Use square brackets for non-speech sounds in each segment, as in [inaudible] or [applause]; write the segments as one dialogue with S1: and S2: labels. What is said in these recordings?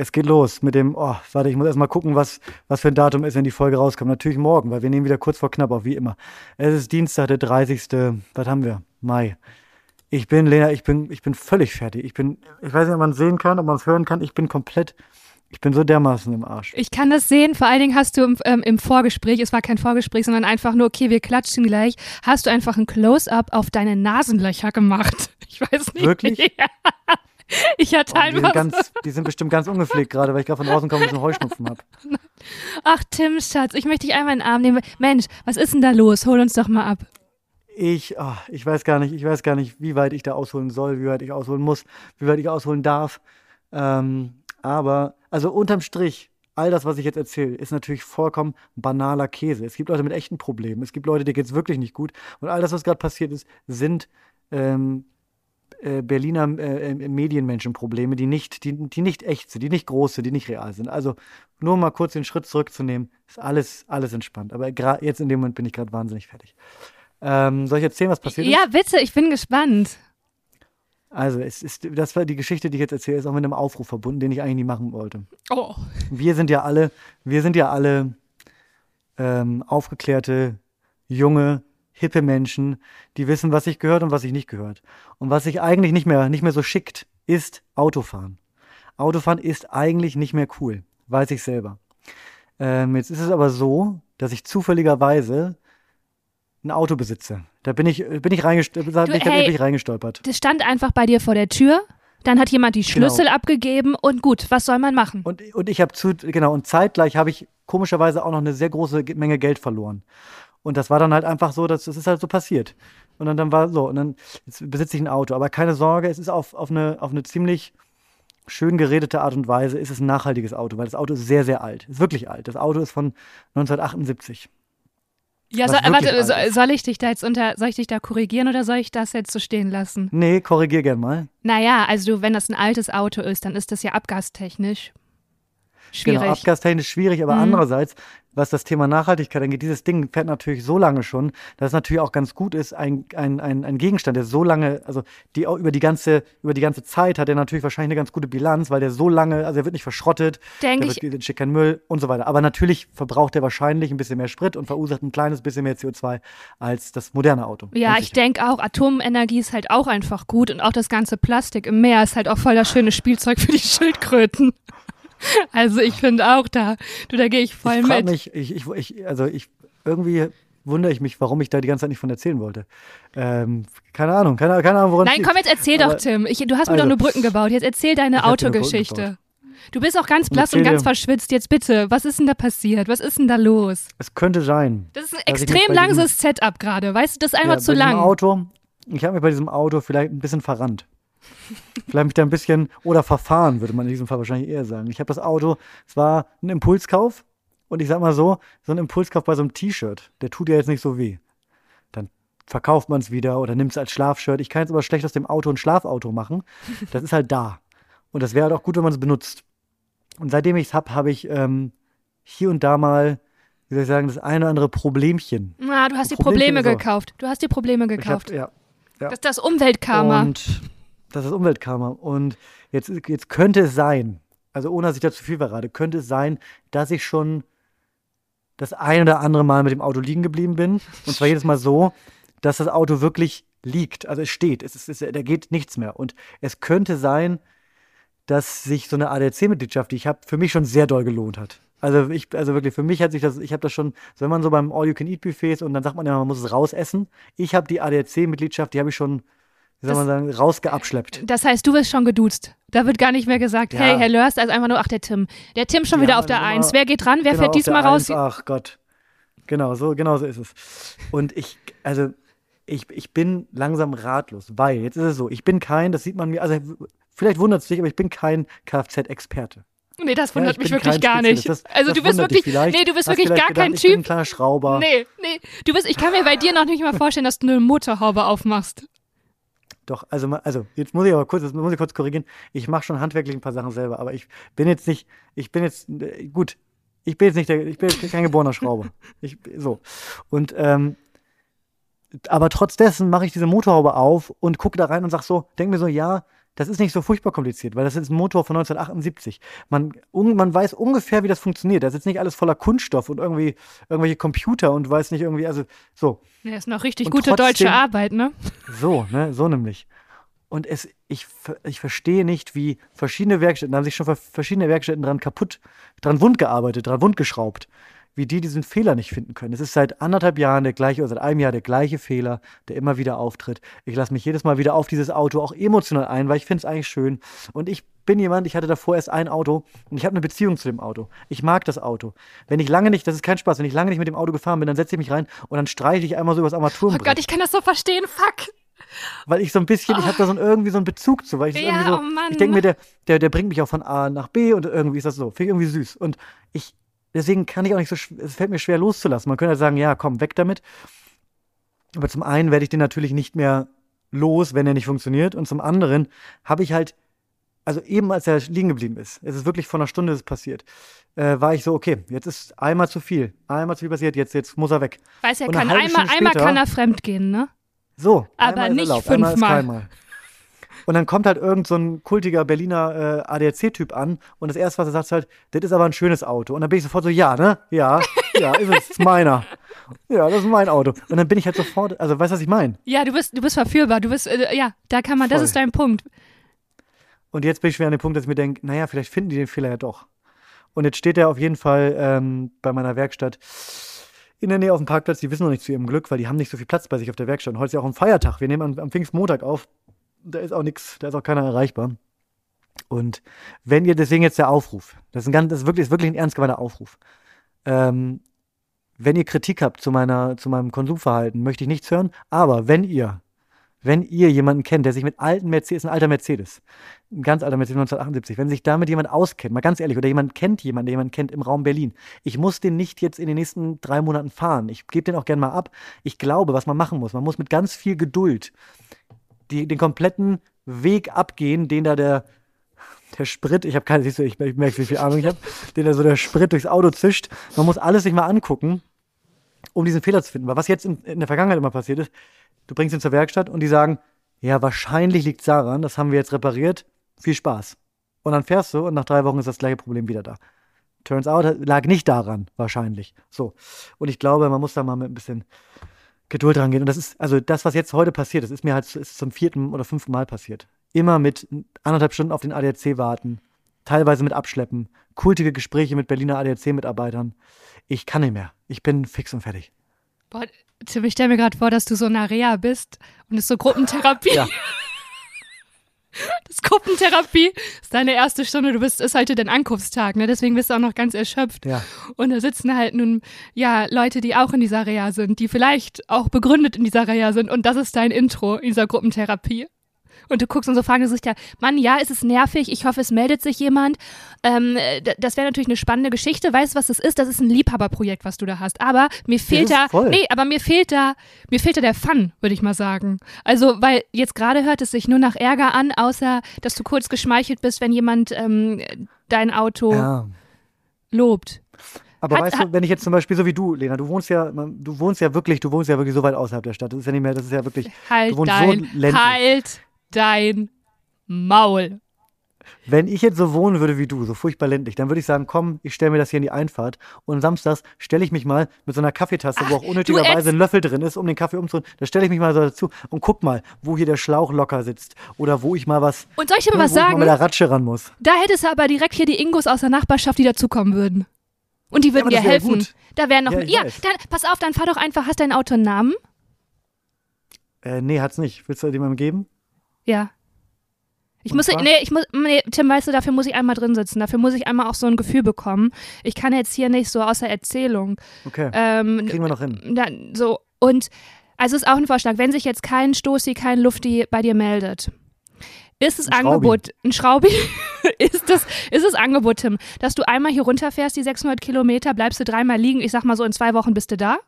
S1: Es geht los mit dem, oh, warte, ich muss erst mal gucken, was, was für ein Datum ist, wenn die Folge rauskommt. Natürlich morgen, weil wir nehmen wieder kurz vor knapp auf, wie immer. Es ist Dienstag, der 30. Was haben wir? Mai. Ich bin, Lena, ich bin, ich bin völlig fertig. Ich bin, ich weiß nicht, ob man es sehen kann, ob man es hören kann. Ich bin komplett, ich bin so dermaßen im Arsch.
S2: Ich kann das sehen, vor allen Dingen hast du im, ähm, im Vorgespräch, es war kein Vorgespräch, sondern einfach nur, okay, wir klatschen gleich, hast du einfach ein Close-up auf deine Nasenlöcher gemacht. [laughs] Ich weiß nicht.
S1: Wirklich? [laughs]
S2: Ja. Ich hatte
S1: Oh, die,
S2: einfach
S1: sind ganz, die sind bestimmt ganz ungepflegt gerade, weil ich gerade von draußen komme und so Heuschnupfen habe.
S2: Ach, Tim, Schatz, ich möchte dich einmal in den Arm nehmen. Mensch, was ist denn da los? Hol uns doch mal ab.
S1: Ich, oh, ich weiß gar nicht, ich weiß gar nicht, wie weit ich da ausholen soll, wie weit ich ausholen muss, wie weit ich ausholen darf. Ähm, aber, also unterm Strich, all das, was ich jetzt erzähle, ist natürlich vollkommen banaler Käse. Es gibt Leute mit echten Problemen. Es gibt Leute, denen geht es wirklich nicht gut. Und all das, was gerade passiert ist, sind ähm, äh, Berliner äh, äh, Medienmenschenprobleme, die nicht, die, die nicht echt sind, die nicht groß sind, die nicht real sind. Also nur mal kurz den Schritt zurückzunehmen, ist alles, alles entspannt. Aber jetzt in dem Moment bin ich gerade wahnsinnig fertig. Ähm, soll ich erzählen, was passiert ist?
S2: Ja, bitte, ich bin gespannt.
S1: Also, es ist, das war die Geschichte, die ich jetzt erzähle, ist auch mit einem Aufruf verbunden, den ich eigentlich nie machen wollte.
S2: Oh.
S1: Wir sind ja alle, wir sind ja alle ähm, aufgeklärte, junge, hippe Menschen, die wissen, was sich gehört und was sich nicht gehört. Und was sich eigentlich nicht mehr, nicht mehr so schickt, ist Autofahren. Autofahren ist eigentlich nicht mehr cool, weiß ich selber. Ähm, jetzt ist es aber so, dass ich zufälligerweise ein Auto besitze. Da bin ich, bin ich, reingestolpert, bin ich
S2: hey.
S1: tatsächlich reingestolpert.
S2: Das stand einfach bei dir vor der Tür. Dann hat jemand die Schlüssel abgegeben und gut, was soll man machen?
S1: Und, und ich habe zu, genau, und zeitgleich habe ich komischerweise auch noch eine sehr große Ge- Menge Geld verloren. Und das war dann halt einfach so, dass das ist halt so passiert. Und dann, dann war so, und dann jetzt besitze ich ein Auto. Aber keine Sorge, es ist auf, auf, eine, auf eine ziemlich schön geredete Art und Weise, ist es ein nachhaltiges Auto, weil das Auto ist sehr, sehr alt. Ist wirklich alt. Das Auto ist von 1978.
S2: Ja,
S1: wirklich
S2: warte,
S1: ist.
S2: soll ich dich da jetzt unter, soll ich dich da korrigieren oder soll ich das jetzt so stehen lassen?
S1: Nee, korrigier gern mal.
S2: Naja, also du, wenn das ein altes Auto ist, dann ist das ja abgastechnisch schwierig.
S1: Genau, abgastechnisch schwierig, aber
S2: Mhm.
S1: andererseits, was das Thema Nachhaltigkeit angeht, dieses Ding fährt natürlich so lange schon, dass es natürlich auch ganz gut ist, ein, ein, ein, ein Gegenstand, der so lange, also die auch über die ganze, über die ganze Zeit hat er natürlich wahrscheinlich eine ganz gute Bilanz, weil der so lange, also er wird nicht verschrottet,
S2: Denk
S1: der wird, entsteht kein Müll und so weiter. Aber natürlich verbraucht er wahrscheinlich ein bisschen mehr Sprit und verursacht ein kleines bisschen mehr CO2 als das moderne Auto.
S2: Ja, ich denke auch, Atomenergie ist halt auch einfach gut und auch das ganze Plastik im Meer ist halt auch voll das schöne Spielzeug für die Schildkröten. [laughs] Also ich finde auch da, du, da gehe ich voll
S1: ich
S2: mit.
S1: mich, ich, ich, ich, also ich, irgendwie wundere ich mich, warum ich da die ganze Zeit nicht von erzählen wollte. Ähm, keine Ahnung, keine, keine Ahnung, woran
S2: Nein, komm, jetzt erzähl
S1: Aber-
S2: doch, Tim. Ich, du hast mir
S1: also-
S2: doch nur Brücken gebaut. Jetzt erzähl deine Autogeschichte. Du bist auch ganz blass und ganz verschwitzt. Jetzt bitte, was ist denn da passiert? Was ist denn da los?
S1: Es könnte sein.
S2: Das ist ein extrem langes Setup gerade. Weißt du, das ist einfach
S1: ja,
S2: zu lang.
S1: Auto, ich habe mich bei diesem Auto vielleicht ein bisschen verrannt. Vielleicht mich da ein bisschen, oder verfahren, würde man in diesem Fall wahrscheinlich eher sagen. Ich habe das Auto, es war ein Impulskauf und ich sag mal so, so ein Impulskauf bei so einem T-Shirt, der tut ja jetzt nicht so weh. Dann verkauft man es wieder oder nimmt es als Schlafshirt. Ich kann jetzt aber schlecht aus dem Auto ein Schlafauto machen. Das ist halt da. Und das wäre halt auch gut, wenn man es benutzt. Und seitdem ich es habe, habe ich ähm, hier und da mal, wie soll ich sagen, das eine oder andere Problemchen.
S2: Na, du hast die Probleme gekauft. Du hast die Probleme
S1: Ich hab,
S2: gekauft.
S1: ja, ja.
S2: Das ist das Umweltkarma.
S1: Und das ist Umweltkarma. Und jetzt, jetzt könnte es sein, also ohne dass ich da zu viel verrate, könnte es sein, dass ich schon das ein oder andere Mal mit dem Auto liegen geblieben bin. Und zwar jedes Mal so, dass das Auto wirklich liegt. Also es steht. Es ist, es, da geht nichts mehr. Und es könnte sein, dass sich so eine ADAC-Mitgliedschaft, die ich habe, für mich schon sehr doll gelohnt hat. Also ich, also wirklich, für mich hat sich das, ich habe das schon, so wenn man so beim All-You-Can-Eat-Buffet ist und dann sagt man ja, man muss es rausessen. Ich habe die ADAC-Mitgliedschaft, die habe ich schon, wie soll
S2: Das-
S1: man sagen, rausgeabschleppt.
S2: Das heißt, du wirst schon geduzt. Da wird gar nicht mehr gesagt,
S1: Ja.
S2: hey, Herr Lörst, also einfach nur, ach, der Tim. Der Tim schon
S1: Die
S2: wieder auf der
S1: immer-
S2: Eins. Wer geht dran? Wer
S1: Genau,
S2: fährt diesmal raus?
S1: Eins, ach Gott. Genau, so, genau so ist es. Und ich, also, ich, ich bin langsam ratlos, weil, jetzt ist es so, ich bin kein, das sieht man mir, also vielleicht wundert es dich, aber ich bin kein Kfz-Experte.
S2: Nee, das
S1: Ja,
S2: wundert
S1: ich
S2: mich wirklich gar nicht.
S1: Das-
S2: also
S1: das
S2: du bist wirklich, nee, du bist
S1: Hast
S2: wirklich gar
S1: gedacht,
S2: kein
S1: Ich bin ein
S2: Typ.
S1: kleiner Schrauber.
S2: Nee, nee. Du bist, ich kann mir bei dir noch nicht mal vorstellen, dass du eine Motorhaube aufmachst.
S1: Doch, also, also jetzt muss ich aber kurz, muss ich kurz korrigieren. Ich mache schon handwerklich ein paar Sachen selber, aber ich bin jetzt nicht, ich bin jetzt, äh, gut, ich bin jetzt nicht der, ich bin kein geborener Schrauber. [laughs] Ich, so. Und, ähm, aber trotz dessen mache ich diese Motorhaube auf und gucke da rein und sag so, denk mir so, ja, das ist nicht so furchtbar kompliziert, weil das ist ein Motor von 1978. Man, un, man weiß ungefähr, wie das funktioniert. Da ist jetzt nicht alles voller Kunststoff und irgendwie irgendwelche Computer und weiß nicht irgendwie, also so.
S2: Ja, ist noch richtig und gute trotzdem, deutsche Arbeit, ne?
S1: So, ne, so nämlich. Und es, ich, ich verstehe nicht, wie verschiedene Werkstätten, da haben sich schon verschiedene Werkstätten dran kaputt, dran wund gearbeitet, dran wund geschraubt wie die diesen Fehler nicht finden können. Es ist seit anderthalb Jahren der gleiche, oder seit einem Jahr der gleiche Fehler, der immer wieder auftritt. Ich lasse mich jedes Mal wieder auf dieses Auto auch emotional ein, weil ich finde es eigentlich schön. Und ich bin jemand, ich hatte davor erst ein Auto und ich habe eine Beziehung zu dem Auto. Ich mag das Auto. Wenn ich lange nicht, das ist kein Spaß, wenn ich lange nicht mit dem Auto gefahren bin, dann setze ich mich rein und dann streiche ich einmal so übers Armaturenbrett.
S2: Oh Gott, ich kann das so verstehen, fuck
S1: weil ich so ein bisschen, oh. ich habe da so irgendwie so einen Bezug zu, weil ich
S2: ja,
S1: so,
S2: oh
S1: ich denke mir, der, der, der bringt mich auch von A nach B und irgendwie ist das so, finde ich irgendwie süß. Und ich, deswegen kann ich auch nicht so, es fällt mir schwer loszulassen. Man könnte halt sagen, ja, komm, weg damit. Aber zum einen werde ich den natürlich nicht mehr los, wenn er nicht funktioniert. Und zum anderen habe ich halt, also eben als er liegen geblieben ist, es ist wirklich vor einer Stunde ist passiert, äh, war ich so, okay, jetzt ist einmal zu viel, einmal zu viel passiert, jetzt, jetzt muss er weg.
S2: Weiß ja, kann einmal, einmal kann er fremd gehen, ne?
S1: So.
S2: Aber nicht erlaubt, fünfmal.
S1: Und dann kommt halt irgend so ein kultiger Berliner äh, ADAC-Typ an und das erste, was er sagt, ist halt, das ist aber ein schönes Auto. Und dann bin ich sofort so, ja, ne? Ja, ja, ist es, ist meiner. Ja, das ist mein Auto. Und dann bin ich halt sofort, also weißt du, was ich meine?
S2: Ja, du bist, du bist verführbar. Du bist, äh, ja, da kann man, Voll. das ist dein Punkt.
S1: Und jetzt bin ich schwer an dem Punkt, dass ich mir denke, naja, vielleicht finden die den Fehler ja doch. Und jetzt steht er auf jeden Fall ähm, bei meiner Werkstatt in der Nähe auf dem Parkplatz. Die wissen noch nicht zu ihrem Glück, weil die haben nicht so viel Platz bei sich auf der Werkstatt. Und heute ist ja auch ein Feiertag. Wir nehmen am, am Pfingstmontag auf da ist auch nichts, da ist auch keiner erreichbar. Und wenn ihr, deswegen jetzt der Aufruf, das ist, ein ganz, das ist, wirklich, ist wirklich ein ernst gemeinter Aufruf. Ähm, wenn ihr Kritik habt zu, meiner, zu meinem Konsumverhalten, möchte ich nichts hören. Aber wenn ihr, wenn ihr jemanden kennt, der sich mit alten Mercedes, ein alter Mercedes, ein ganz alter Mercedes 1978, wenn sich damit jemand auskennt, mal ganz ehrlich, oder jemand kennt jemanden, der jemanden kennt im Raum Berlin, ich muss den nicht jetzt in den nächsten drei Monaten fahren. Ich gebe den auch gerne mal ab. Ich glaube, was man machen muss, man muss mit ganz viel Geduld die, den kompletten Weg abgehen, den da der, der Sprit, ich habe keine, siehst du, ich, ich merke, wie viel Ahnung ich habe, den da so der Sprit durchs Auto zischt. Man muss alles sich mal angucken, um diesen Fehler zu finden. Weil was jetzt in, in der Vergangenheit immer passiert ist, du bringst ihn zur Werkstatt und die sagen, ja, wahrscheinlich liegt es daran, das haben wir jetzt repariert, viel Spaß. Und dann fährst du und nach drei Wochen ist das gleiche Problem wieder da. Turns out, lag nicht daran, wahrscheinlich. So. Und ich glaube, man muss da mal mit ein bisschen Geduld rangehen. Und das ist, also das, was jetzt heute passiert, das ist mir halt ist zum vierten oder fünften Mal passiert. Immer mit anderthalb Stunden auf den ADAC warten, teilweise mit Abschleppen, kultige Gespräche mit Berliner ADAC-Mitarbeitern. Ich kann nicht mehr. Ich bin fix und fertig.
S2: Boah, Tim, ich stelle mir gerade vor, dass du so in einer Reha bist und es ist so Gruppentherapie. Ja. [laughs] Das Gruppentherapie ist deine erste Stunde. Du bist, ist heute dein Ankunftstag, ne? Deswegen bist du auch noch ganz erschöpft.
S1: Ja.
S2: Und da sitzen halt nun, ja, Leute, die auch in dieser Reha sind, die vielleicht auch begründet in dieser Reha sind. Und das ist dein Intro in dieser Gruppentherapie und du guckst und so fragen sich ja, Mann, ja, ist es nervig, ich hoffe, es meldet sich jemand. Ähm, das wäre natürlich eine spannende Geschichte. Weißt du, was das ist? Das ist ein Liebhaberprojekt, was du da hast. Aber mir fehlt da, voll. nee, aber mir fehlt da, mir fehlt da der Fun, würde ich mal sagen. Also, weil jetzt gerade hört es sich nur nach Ärger an, außer, dass du kurz geschmeichelt bist, wenn jemand ähm, dein Auto ja. lobt.
S1: Aber hat, weißt du, wenn ich jetzt zum Beispiel so wie du, Lena, du wohnst ja, du wohnst ja wirklich, du wohnst ja wirklich so weit außerhalb der Stadt. Das ist ja nicht mehr, das ist ja wirklich,
S2: halt
S1: du wohnst
S2: dein,
S1: so ländlich.
S2: Halt dein Maul.
S1: Wenn ich jetzt so wohnen würde wie du, so furchtbar ländlich, dann würde ich sagen, komm, ich stelle mir das hier in die Einfahrt und samstags stelle ich mich mal mit so einer Kaffeetasse, Ach, wo auch unnötigerweise ein Löffel drin ist, um den Kaffee umzurühren, da stelle ich mich mal so dazu und guck mal, wo hier der Schlauch locker sitzt oder wo ich mal was,
S2: und soll ich dir mal was sagen?
S1: Mal mit der Ratsche ran muss.
S2: Da hättest du aber direkt hier die Ingos aus der Nachbarschaft, die dazukommen würden. Und die würden ja, dir helfen. Da wären noch, ja, ja dann, pass auf, dann fahr doch einfach, hast dein Auto einen Namen?
S1: Äh, nee, hat's nicht. Willst du dir mal geben?
S2: Ja. Ich muss, nee, ich muss, nee, Tim, weißt du, dafür muss ich einmal drin sitzen. Dafür muss ich einmal auch so ein Gefühl bekommen. Ich kann jetzt hier nicht so außer Erzählung.
S1: Okay. Ähm, Kriegen wir noch hin.
S2: Da, so, und, also ist auch ein Vorschlag, wenn sich jetzt kein Stoßi, kein Lufti bei dir meldet, ist das ein Angebot, Schraubi. ein Schraubi, [laughs] ist das, ist das Angebot, Tim, dass du einmal hier runterfährst, die 600 Kilometer, bleibst du dreimal liegen, ich sag mal so, in zwei Wochen bist du da?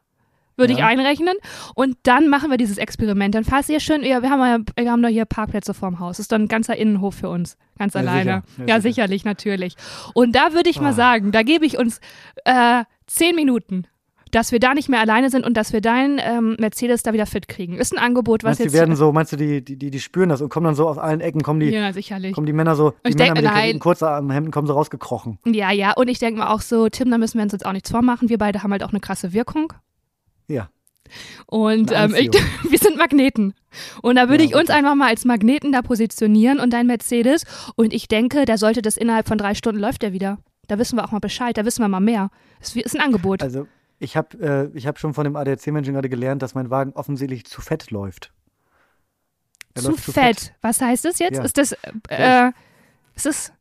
S2: Würde ja. ich einrechnen. Und dann machen wir dieses Experiment. Dann fahrt ihr schön, ja, wir haben, ja, wir haben doch hier Parkplätze vorm Haus. Das ist dann ein ganzer Innenhof für uns, ganz ja, alleine. Sicher. Ja, ja sicher. sicherlich, natürlich. Und da würde ich oh. mal ah. sagen, da gebe ich uns äh, zehn Minuten. dass wir da nicht mehr alleine sind und dass wir deinen ähm, Mercedes da wieder fit kriegen. Ist ein Angebot, was
S1: Meinst
S2: jetzt.
S1: die werden so, meinst du, die, die, die, die spüren das und kommen dann so aus allen Ecken, kommen die,
S2: ja, sicherlich.
S1: kommen die Männer so, die
S2: Ich
S1: Männer
S2: denk-
S1: mit den Kurzarmhemden kommen so rausgekrochen.
S2: Ja, ja, und ich denke mal auch so, Tim, da müssen wir uns jetzt auch nichts vormachen. Wir beide haben halt auch eine krasse Wirkung.
S1: Ja.
S2: Und ähm, ich, [laughs] wir sind Magneten. Und da würde
S1: Ja,
S2: ich uns
S1: wirklich.
S2: einfach mal als Magneten da positionieren und dein Mercedes. Und ich denke, da sollte das innerhalb von drei Stunden läuft der wieder. Da wissen wir auch mal Bescheid, da wissen wir mal mehr. Es ist ein Angebot.
S1: Also ich habe äh, ich hab schon von dem ADAC-Menschen gerade gelernt, dass mein Wagen offensichtlich zu fett läuft. Er
S2: zu
S1: läuft
S2: fett. Was heißt das jetzt?
S1: Ja.
S2: Ist das, äh, ist das,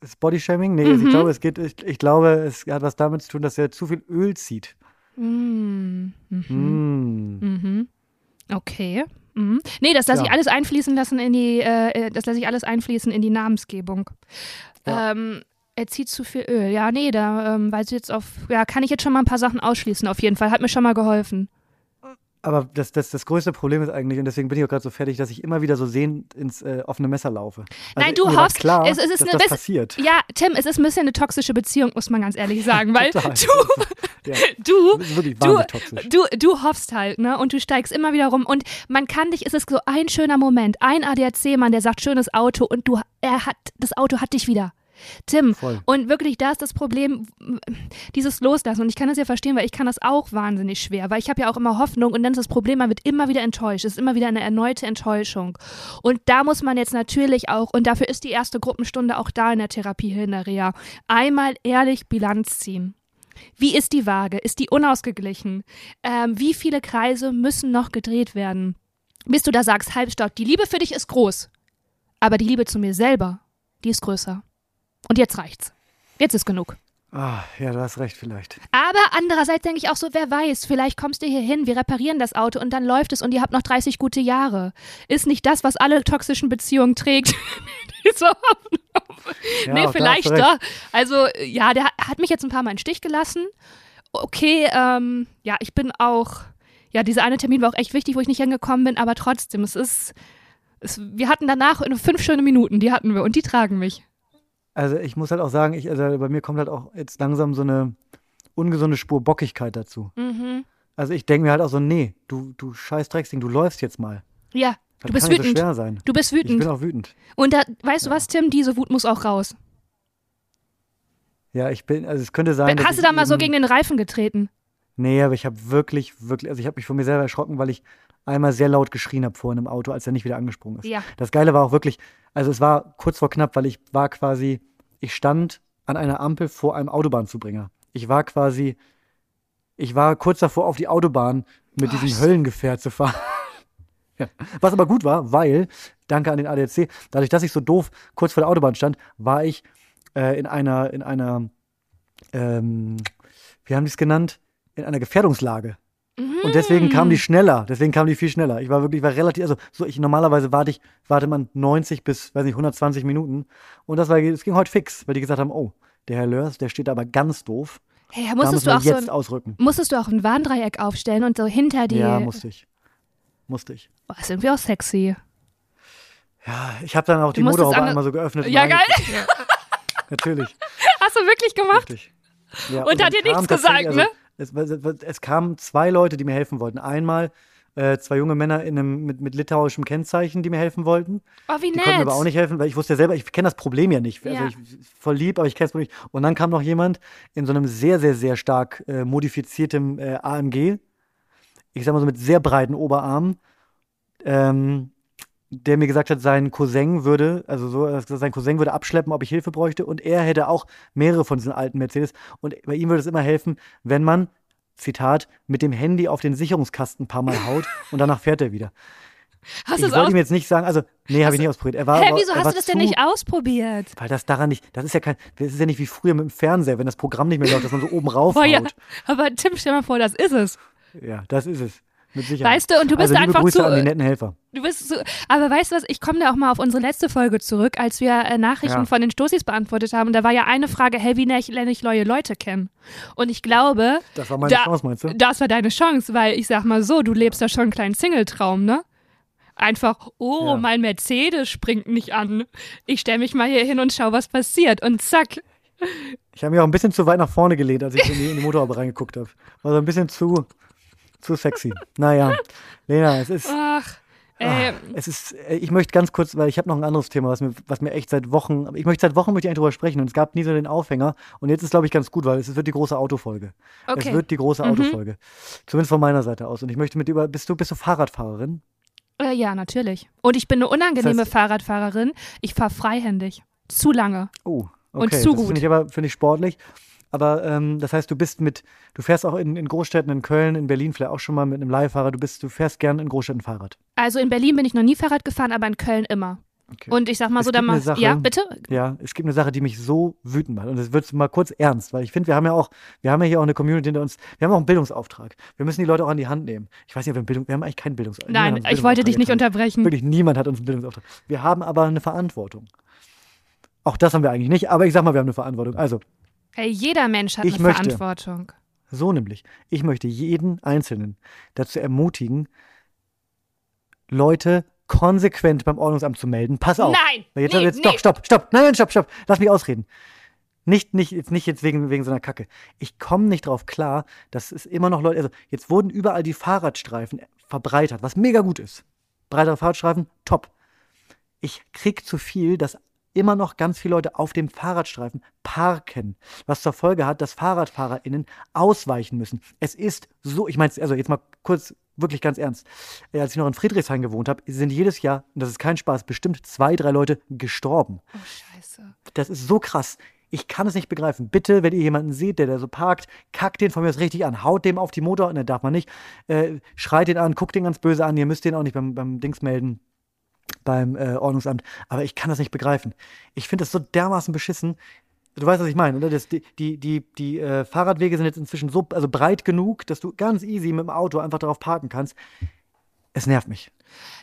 S1: Ist Bodyshaming? Nee,
S2: Mhm.
S1: ich glaube, es geht, ich, ich glaube, es hat was damit zu tun, dass er zu viel Öl zieht.
S2: Mm, mhm,
S1: Mm.
S2: mhm. Okay. Mhm. Nee, das lasse
S1: Ja.
S2: ich alles einfließen lassen in die, äh, das lasse ich alles einfließen in die Namensgebung.
S1: Ja.
S2: Ähm, er zieht zu viel Öl. Ja, nee, da ähm, weiß ich jetzt auf, ja, kann ich jetzt schon mal ein paar Sachen ausschließen, auf jeden Fall. Hat mir schon mal geholfen.
S1: Aber das, das, das größte Problem ist eigentlich, und deswegen bin ich auch gerade so fertig, dass ich immer wieder so sehend ins äh, offene Messer laufe. Also
S2: Nein, du hoffst,
S1: klar,
S2: es- es ist
S1: dass
S2: eine
S1: das passiert.
S2: Ja, Tim, es ist ein bisschen eine toxische Beziehung, muss man ganz ehrlich sagen, [laughs] weil
S1: Total.
S2: du, [laughs]
S1: Ja, [laughs]
S2: du, du, du, du hoffst halt, ne? Und du steigst immer wieder rum und man kann dich, es ist so ein schöner Moment, ein ADAC-Mann, der sagt, schönes Auto und du, er hat, das Auto hat dich wieder. Tim,
S1: Voll.
S2: und wirklich, da ist das Problem, dieses Loslassen. Und ich kann das ja verstehen, weil ich kann das auch wahnsinnig schwer, weil ich habe ja auch immer Hoffnung und dann ist das Problem, man wird immer wieder enttäuscht. Es ist immer wieder eine erneute Enttäuschung. Und da muss man jetzt natürlich auch, und dafür ist die erste Gruppenstunde auch da in der Therapie in der Reha, einmal ehrlich Bilanz ziehen. Wie ist die Waage? Ist die unausgeglichen? Ähm, wie viele Kreise müssen noch gedreht werden? Bis du da sagst, halbstock, die Liebe für dich ist groß, aber die Liebe zu mir selber, die ist größer. Und jetzt reicht's. Jetzt ist genug.
S1: Ah, ja, du hast recht, vielleicht.
S2: Aber andererseits denke ich auch so, wer weiß, vielleicht kommst du hier hin, wir reparieren das Auto und dann läuft es und ihr habt noch 30 gute Jahre. Ist nicht das, was alle toxischen Beziehungen trägt? [laughs] Diese Hoffnung.
S1: Ja,
S2: nee, vielleicht doch. Also, ja, der hat mich jetzt ein paar Mal im Stich gelassen. Okay, ähm, ja, ich bin auch, ja, dieser eine Termin war auch echt wichtig, wo ich nicht hingekommen bin, aber trotzdem, es ist, es, wir hatten danach fünf schöne Minuten, die hatten wir und die tragen mich.
S1: Also ich muss halt auch sagen, ich, also bei mir kommt halt auch jetzt langsam so eine ungesunde Spur Bockigkeit dazu.
S2: Mhm.
S1: Also ich denke mir halt auch so, nee, du, du scheiß Drecksding, du läufst jetzt mal.
S2: Ja,
S1: Das
S2: du bist
S1: kann
S2: wütend.
S1: so schwer sein.
S2: Du bist
S1: Ich
S2: wütend.
S1: bin auch wütend.
S2: Und da, weißt du was, Tim? Diese Wut muss auch raus.
S1: Ja, ich bin, also es könnte sein,
S2: Hast du
S1: ich
S2: da mal so gegen den Reifen getreten?
S1: Nee, aber ich habe wirklich, wirklich, also ich habe mich von mir selber erschrocken, weil ich einmal sehr laut geschrien habe vorhin im Auto, als er nicht wieder angesprungen ist.
S2: Ja.
S1: Das Geile war auch wirklich, also es war kurz vor knapp, weil ich war quasi, ich stand an einer Ampel vor einem Autobahnzubringer. Ich war quasi, ich war kurz davor, auf die Autobahn mit diesem
S2: Was?
S1: Höllengefährt zu fahren. [laughs] ja. Was aber gut war, weil, danke an den ADAC, dadurch, dass ich so doof kurz vor der Autobahn stand, war ich äh, in einer, in einer, ähm, wie haben die es genannt? In einer Gefährdungslage. Und deswegen kam
S2: Mm.
S1: die schneller. Deswegen kam die viel schneller. Ich war wirklich, war relativ, also so ich normalerweise warte ich, warte man 90 bis, weiß nicht, 120 Minuten. Und das war, es ging heute fix, weil die gesagt haben, oh, der Herr Lörs, der steht aber ganz doof.
S2: Hey,
S1: Da
S2: musstest
S1: müssen
S2: du auch so
S1: jetzt
S2: ein,
S1: ausrücken.
S2: musstest du auch ein Warndreieck aufstellen und so hinter dir.
S1: Ja, musste ich. Musste ich.
S2: Boah, ist irgendwie auch sexy.
S1: Ja, ich habe dann auch die
S2: musstest
S1: Motorhaube einmal so geöffnet. und
S2: Ja, geil.
S1: reingeguckt. [laughs] Natürlich.
S2: Hast du wirklich gemacht?
S1: Richtig. Ja,
S2: Und
S1: dann
S2: hat dir nichts gesagt, ne?
S1: Es, es, kamen zwei Leute, die mir helfen wollten. Einmal äh, zwei junge Männer in einem, mit, mit litauischem Kennzeichen, die mir helfen wollten.
S2: Oh, wie
S1: Die konnten mir
S2: nett.
S1: aber auch nicht helfen, weil ich wusste ja selber, ich kenne das Problem ja nicht. Also
S2: Ja.
S1: ich voll lieb, aber ich kenne es nicht. Und dann kam noch jemand in so einem sehr, sehr, sehr stark äh, modifiziertem äh, AMG. Ich sag mal so mit sehr breiten Oberarmen. Ähm, der mir gesagt hat, sein Cousin würde, also so, sein Cousin würde abschleppen, ob ich Hilfe bräuchte. Und er hätte auch mehrere von diesen alten Mercedes. Und bei ihm würde es immer helfen, wenn man, Zitat, mit dem Handy auf den Sicherungskasten ein paar Mal haut [laughs] und danach fährt er wieder.
S2: Hast
S1: ich wollte ihm jetzt nicht sagen, also, nee, habe ich nicht ausprobiert. Er war,
S2: Hä, wieso hast du das denn
S1: zu-
S2: nicht ausprobiert?
S1: weil das daran nicht, das ist ja kein, das ist ja nicht wie früher mit dem Fernseher, wenn das Programm nicht mehr läuft, dass man so oben rauf [laughs]
S2: Boah, ja. Aber Tim, stell mal vor, das ist es.
S1: Ja, das ist es. Mit Sicherheit.
S2: Weißt du, und du bist
S1: also,
S2: einfach
S1: Grüße
S2: zu.
S1: an die netten Helfer.
S2: Du bist so, aber weißt du was, ich komme da auch mal auf unsere letzte Folge zurück, als wir äh, Nachrichten
S1: Ja.
S2: von den Stoßis beantwortet haben. Und da war ja eine Frage, hey, wie lerne ich, lerne ich neue Leute kennen? Und ich glaube,
S1: Das war meine
S2: Da-
S1: Chance, meinst du?
S2: das war deine Chance, weil ich sag mal so, du lebst da schon einen kleinen Single-Traum, ne? Einfach, oh,
S1: Ja.
S2: mein Mercedes springt nicht an. Ich stelle mich mal hier hin und schau, was passiert. Und zack,
S1: Ich habe mich auch ein bisschen zu weit nach vorne gelehnt, als ich in die, in die Motorhaube reingeguckt habe. War so ein bisschen zu, zu sexy. Naja, Lena, es ist.
S2: Ach. Äh,
S1: es ist, äh, ich möchte ganz kurz, weil ich habe noch ein anderes Thema, was mir, was mir echt seit Wochen, ich möchte seit Wochen mit dir eigentlich drüber sprechen und es gab nie so den Aufhänger und jetzt ist glaube ich ganz gut, weil es wird die große Autofolge.
S2: okay.
S1: Es wird die große
S2: Mhm.
S1: Autofolge. Zumindest von meiner Seite aus und ich möchte mit dir über, bist du, bist du Fahrradfahrerin?
S2: Äh, ja, natürlich. Und ich bin eine unangenehme
S1: Das heißt-
S2: Fahrradfahrerin. Ich fahre freihändig. Zu lange.
S1: Oh,
S2: Und
S1: okay.
S2: zu
S1: das
S2: gut.
S1: finde ich aber, finde ich sportlich. Aber ähm, das heißt, du bist mit, du fährst auch in, in Großstädten, in Köln, in Berlin vielleicht auch schon mal mit einem Leihfahrer, du bist, du fährst gern in Großstädten Fahrrad.
S2: Also in Berlin bin ich noch nie Fahrrad gefahren, aber in Köln immer.
S1: Okay.
S2: Und ich sag mal
S1: Es
S2: so, da
S1: Sache-
S2: Ja, bitte?
S1: Ja, es gibt eine Sache, die mich so wütend macht. Und das wird mal kurz ernst, weil ich finde, wir haben ja auch, wir haben ja hier auch eine Community hinter uns, wir haben auch einen Bildungsauftrag. Wir müssen die Leute auch an die Hand nehmen. Ich weiß nicht, ob wir einen Bildung, wir haben eigentlich keinen Bildungsauftrag.
S2: Nein,
S1: einen
S2: ich wollte dich nicht
S1: Bildungsauftrag
S2: unterbrechen.
S1: Wirklich niemand hat uns einen Bildungsauftrag. Wir haben aber eine Verantwortung. Auch das haben wir eigentlich nicht, aber ich sag mal, wir haben eine Verantwortung. Also,
S2: Hey, jeder Mensch hat
S1: Ich
S2: eine
S1: möchte.
S2: Verantwortung.
S1: so nämlich. Ich möchte jeden Einzelnen dazu ermutigen, Leute konsequent beim Ordnungsamt zu melden. Pass auf.
S2: Nein!
S1: Weil Jetzt,
S2: nee,
S1: jetzt,
S2: nee.
S1: stopp, stopp, stopp. Nein, nein, stopp, stopp. Lass mich ausreden. Nicht, nicht, jetzt nicht jetzt wegen, wegen so einer Kacke. Ich komme nicht drauf klar, dass es immer noch Leute, also jetzt wurden überall die Fahrradstreifen verbreitert, was mega gut ist. Breitere Fahrradstreifen, top. Ich krieg zu viel, dass immer noch ganz viele Leute auf dem Fahrradstreifen parken, was zur Folge hat, dass FahrradfahrerInnen ausweichen müssen. Es ist so, ich meine, also jetzt mal kurz, wirklich ganz ernst. Äh, Als ich noch in Friedrichshain gewohnt habe, sind jedes Jahr, und das ist kein Spaß, bestimmt zwei, drei Leute gestorben.
S2: Oh, scheiße.
S1: Das ist so krass. Ich kann es nicht begreifen. Bitte, wenn ihr jemanden seht, der da so parkt, kackt den von mir aus richtig an. Haut dem auf die Motor, ne, darf man nicht. Äh, schreit den an, guckt den ganz böse an. Ihr müsst den auch nicht beim, beim Dings melden, beim äh, Ordnungsamt. Aber ich kann das nicht begreifen. Ich finde das so dermaßen beschissen. Du weißt, was ich meine, oder? Das, die die, die, die äh, Fahrradwege sind jetzt inzwischen so also breit genug, dass du ganz easy mit dem Auto einfach darauf parken kannst. Es nervt mich.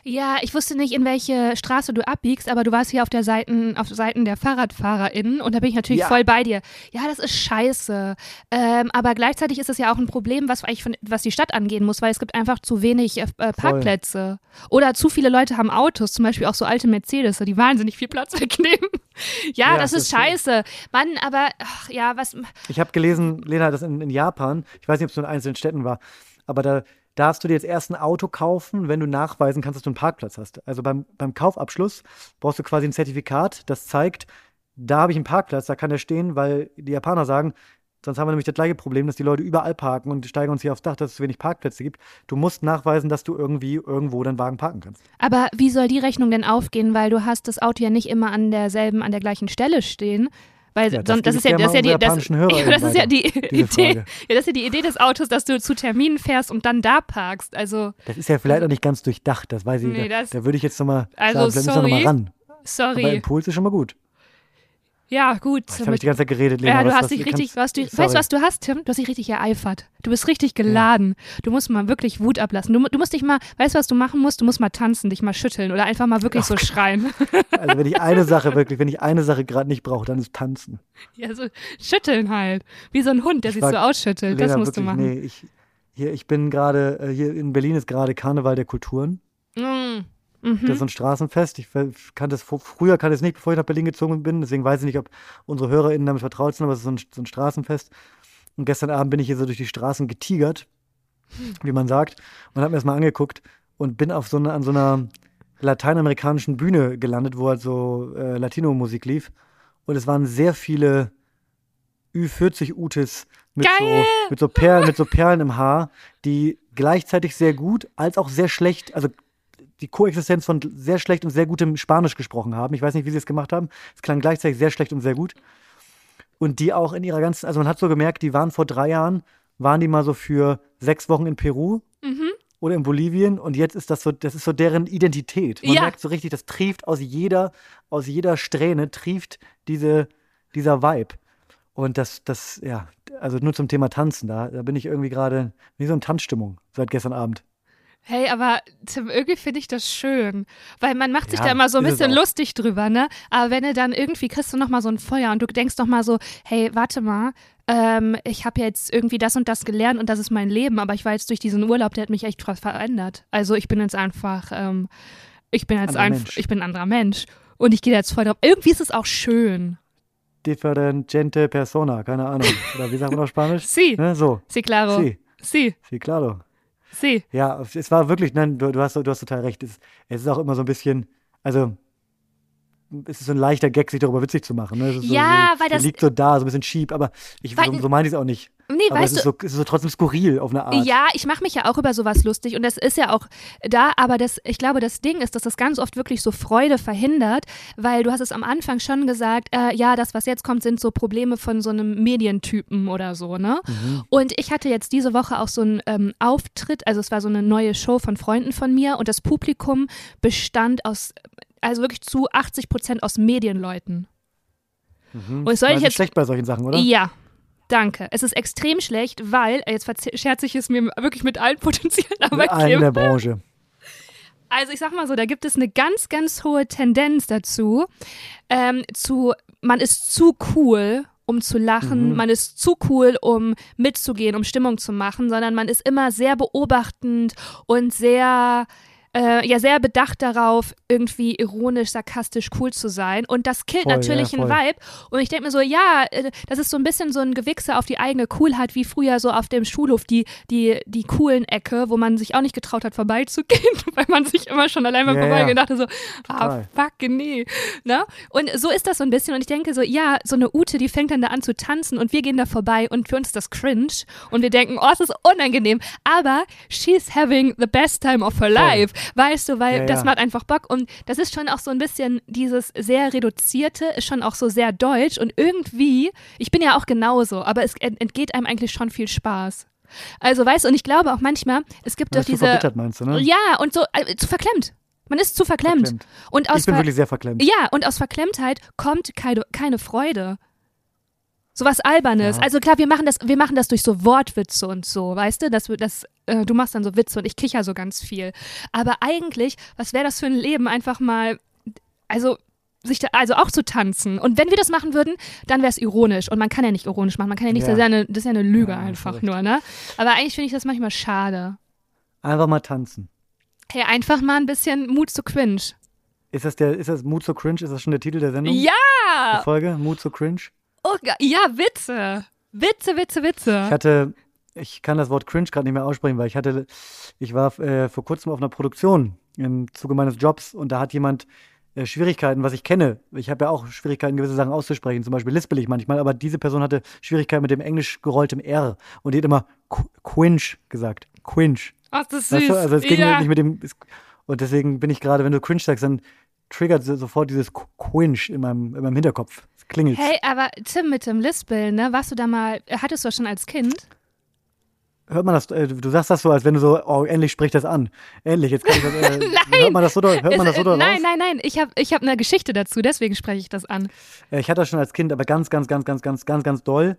S2: Ja, ich wusste nicht, in welche Straße du abbiegst, aber du warst hier auf der Seiten, auf Seiten der FahrradfahrerInnen und da bin ich natürlich
S1: Ja.
S2: voll bei dir. Ja, das ist scheiße. Ähm, aber gleichzeitig ist es ja auch ein Problem, was eigentlich von, was die Stadt angehen muss, weil es gibt einfach zu wenig äh, äh, Parkplätze. Oder zu viele Leute haben Autos, zum Beispiel auch so alte Mercedes, die wahnsinnig viel Platz [laughs] wegnehmen. ja,
S1: Ja,
S2: das
S1: das
S2: ist scheiße. Mann, aber ach, ja, was.
S1: Ich habe gelesen, Lena, das in, in Japan, ich weiß nicht, ob es nur in einzelnen Städten war, aber da darfst du dir jetzt erst ein Auto kaufen, wenn du nachweisen kannst, dass du einen Parkplatz hast. Also beim, beim Kaufabschluss brauchst du quasi ein Zertifikat, das zeigt, da habe ich einen Parkplatz, da kann der stehen, weil die Japaner sagen, sonst haben wir nämlich das gleiche Problem, dass die Leute überall parken und steigen uns hier aufs Dach, dass es zu wenig Parkplätze gibt. Du musst nachweisen, dass du irgendwie irgendwo deinen Wagen parken kannst.
S2: Aber wie soll die Rechnung denn aufgehen? Weil du hast das Auto ja nicht immer an derselben, an der gleichen Stelle stehen. Weil
S1: Ja, das
S2: sonst, das ist ja, das ist ja
S1: mal
S2: die, das, ja, [laughs] das ist ja die Idee. [laughs] Ja, das ist ja die Idee des Autos, dass du zu Terminen fährst und dann da parkst. Also,
S1: Das ist ja vielleicht auch nicht ganz durchdacht, das weiß ich.
S2: Nee,
S1: da, da würde ich jetzt nochmal
S2: Also,
S1: sagen,
S2: sorry.
S1: nochmal ran. Aber
S2: sorry.
S1: Impuls ist schon mal gut.
S2: Ja, gut.
S1: Jetzt habe ich die ganze Zeit geredet, Lena.
S2: ja, du
S1: was-
S2: hast
S1: was-
S2: dich richtig, was du,
S1: sorry.
S2: weißt du, was du hast, Tim? Du hast dich richtig ereifert. Du bist richtig geladen. Du musst mal wirklich Wut ablassen. Du, du musst dich mal, weißt du, was du machen musst? Du musst mal tanzen, dich mal schütteln oder einfach mal wirklich so schreien. [laughs]
S1: Also wenn ich eine Sache [laughs] wirklich, wenn ich eine Sache gerade nicht brauche, dann ist tanzen.
S2: ja, so schütteln halt. Wie so ein Hund, der
S1: Ich
S2: sich
S1: war-
S2: so ausschüttelt. das
S1: Lena,
S2: musst du
S1: wirklich,
S2: machen.
S1: Nee, ich, hier, ich bin gerade, äh, hier in Berlin ist gerade Karneval der Kulturen.
S2: Mm.
S1: Das ist
S2: Mhm.
S1: so ein Straßenfest. Ich es, vor- früher kannte ich es nicht, bevor ich nach Berlin gezogen bin. Deswegen weiß ich nicht, ob unsere HörerInnen damit vertraut sind, aber es ist so ein, so ein Straßenfest. Und gestern Abend bin ich hier so durch die Straßen getigert, wie man sagt, und habe mir das mal angeguckt und bin auf so eine, an so einer lateinamerikanischen Bühne gelandet, wo halt so äh, Latino-Musik lief. Und es waren sehr viele Ü40-Utes mit so, mit, so Perlen, mit so Perlen im Haar, die gleichzeitig sehr gut als auch sehr schlecht, also die Koexistenz von sehr schlecht und sehr gutem Spanisch gesprochen haben. Ich weiß nicht, wie sie es gemacht haben. Es klang gleichzeitig sehr schlecht und sehr gut. Und die auch in ihrer ganzen, also man hat so gemerkt, die waren vor drei Jahren, waren die mal so für sechs Wochen in Peru
S2: Mhm.
S1: oder in Bolivien und jetzt ist das so, das ist so deren Identität. Man
S2: Ja.
S1: merkt so richtig, das trieft aus jeder, aus jeder Strähne, trieft diese, dieser Vibe. Und das, das, ja, also nur zum Thema Tanzen, da, da bin ich irgendwie gerade wie so in Tanzstimmung seit gestern Abend.
S2: Hey, aber Tim, irgendwie finde ich das schön, weil man macht sich
S1: Ja,
S2: da immer so ein bisschen lustig drüber, ne? Aber wenn du dann irgendwie kriegst du noch mal so ein Feuer und du denkst noch mal so, hey, warte mal, ähm, ich habe jetzt irgendwie das und das gelernt und das ist mein Leben, aber ich war jetzt durch diesen Urlaub, der hat mich echt ver- verändert. Also ich bin jetzt einfach, ähm, ich bin jetzt einfach, ich bin ein anderer Mensch und ich gehe jetzt voll drauf. Irgendwie ist es auch schön.
S1: differente persona, keine Ahnung. Oder wie sagt man auf Spanisch? [laughs]
S2: Sí,
S1: Ne, so.
S2: sí, claro.
S1: Sí,
S2: Sí,
S1: sí, claro.
S2: Sí.
S1: Ja, es war wirklich, nein, du, du, hast, du hast total recht. Es, es ist auch immer so ein bisschen, also es ist so ein leichter Gag, sich darüber witzig zu machen. Ne? Es ist
S2: Ja,
S1: so,
S2: weil
S1: der
S2: das-
S1: liegt so da, so ein bisschen cheap, aber ich,
S2: Weil-
S1: so, so meine ich es auch nicht.
S2: Nee,
S1: aber es
S2: weißt
S1: ist,
S2: du,
S1: so, es ist so trotzdem skurril auf eine Art.
S2: Ja, ich mache mich ja auch über sowas lustig und das ist ja auch da, aber das, ich glaube, das Ding ist, dass das ganz oft wirklich so Freude verhindert, weil du hast es am Anfang schon gesagt, äh, ja, das, was jetzt kommt, sind so Probleme von so einem Medientypen oder so, ne?
S1: Mhm.
S2: Und ich hatte jetzt diese Woche auch so einen ähm, Auftritt, also es war so eine neue Show von Freunden von mir und das Publikum bestand aus, also wirklich zu 80 Prozent aus Medienleuten.
S1: Mhm.
S2: Und soll ich
S1: Das ist
S2: jetzt
S1: schlecht bei solchen Sachen, oder?
S2: ja, danke. Es ist extrem schlecht, weil, jetzt scherze ich es mir wirklich mit allen potenziellen
S1: Mit allen in der
S2: Arbeitgebern.
S1: Branche. [laughs]
S2: Also ich sag mal so, da gibt es eine ganz, ganz hohe Tendenz dazu, ähm, zu, man ist zu cool, um zu lachen,
S1: Mhm.
S2: man ist zu cool, um mitzugehen, um Stimmung zu machen, sondern man ist immer sehr beobachtend und sehr äh, ja sehr bedacht darauf, irgendwie ironisch, sarkastisch cool zu sein. Und das killt
S1: Voll,
S2: natürlich
S1: ja,
S2: einen. Vibe. Und ich denke mir so, ja, äh, das ist so ein bisschen so ein Gewichse auf die eigene Coolheit, wie früher so auf dem Schulhof, die, die, die coolen Ecke, wo man sich auch nicht getraut hat, vorbeizugehen, [laughs] weil man sich immer schon allein beim
S1: Ja,
S2: Vorbeigehen dachte so, ah, fuck, nee. Ne? Und so ist das so ein bisschen. Und ich denke so, ja, so eine Ute, die fängt dann da an zu tanzen und wir gehen da vorbei und für uns ist das cringe und wir denken, oh, es ist unangenehm. Aber she's having the best time of her life. Weißt du, weil
S1: Ja,
S2: das
S1: ja.
S2: macht einfach Bock und das ist schon auch so ein bisschen dieses sehr reduzierte, ist schon auch so sehr deutsch und irgendwie, ich bin ja auch genauso, aber es ent- entgeht einem eigentlich schon viel Spaß. Also weißt du, und ich glaube auch manchmal, es gibt doch diese.
S1: verbittert, meinst du, ne?
S2: Ja, und so äh, zu verklemmt. Man ist zu verklemmt.
S1: Verklemmt.
S2: Und aus
S1: Ich bin wirklich sehr verklemmt.
S2: ja, und aus Verklemmtheit kommt keine, keine Freude. So was Albernes.
S1: Ja.
S2: Also klar, wir machen das, wir machen das durch so Wortwitze und so, weißt du? Das, das, äh, du machst dann so Witze und ich kicher so ganz viel. Aber eigentlich, was wäre das für ein Leben, einfach mal, also sich da, also auch zu tanzen. Und wenn wir das machen würden, dann wäre es ironisch. Und man kann ja nicht ironisch machen. Man kann ja nicht,
S1: Ja.
S2: das, ist ja eine, das ist ja eine Lüge
S1: Ja,
S2: einfach nur, ne? Aber eigentlich finde ich das manchmal schade.
S1: Einfach mal tanzen.
S2: Hey, einfach mal ein bisschen Mut zu cringe.
S1: Ist das der, ist das Mood so cringe? Ist das schon der Titel der Sendung?
S2: Ja!
S1: Der Folge? Mood so cringe?
S2: Oh, ja, Witze. Witze, Witze, Witze.
S1: Ich hatte, ich kann das Wort cringe gerade nicht mehr aussprechen, weil ich hatte, ich war äh, vor kurzem auf einer Produktion im Zuge meines Jobs und da hat jemand äh, Schwierigkeiten, was ich kenne. Ich habe ja auch Schwierigkeiten, gewisse Sachen auszusprechen, zum Beispiel lispel ich manchmal, aber diese Person hatte Schwierigkeiten mit dem englisch gerolltem R und die hat immer qu- quinch gesagt. Quinch.
S2: Ach, das ist süß.
S1: Weißt du? Also es ging
S2: ja.
S1: nicht mit dem. es- Und deswegen bin ich gerade, wenn du cringe sagst, dann triggert so- sofort dieses Qu- Quinch in meinem, in meinem Hinterkopf. Es klingelt.
S2: Hey, aber Tim mit dem Lispeln, ne? Warst du da mal, hattest du das schon als Kind?
S1: Hört man das, äh, du sagst das so, als wenn du so, oh, endlich spricht das an. Endlich, jetzt kann ich das, äh, [laughs] Hört man das so, hört man das so doll
S2: nein, nein, nein, ich habe ich hab eine Geschichte dazu, deswegen spreche ich das an.
S1: Äh, Ich hatte das schon als Kind, aber ganz, ganz, ganz, ganz, ganz, ganz, ganz doll.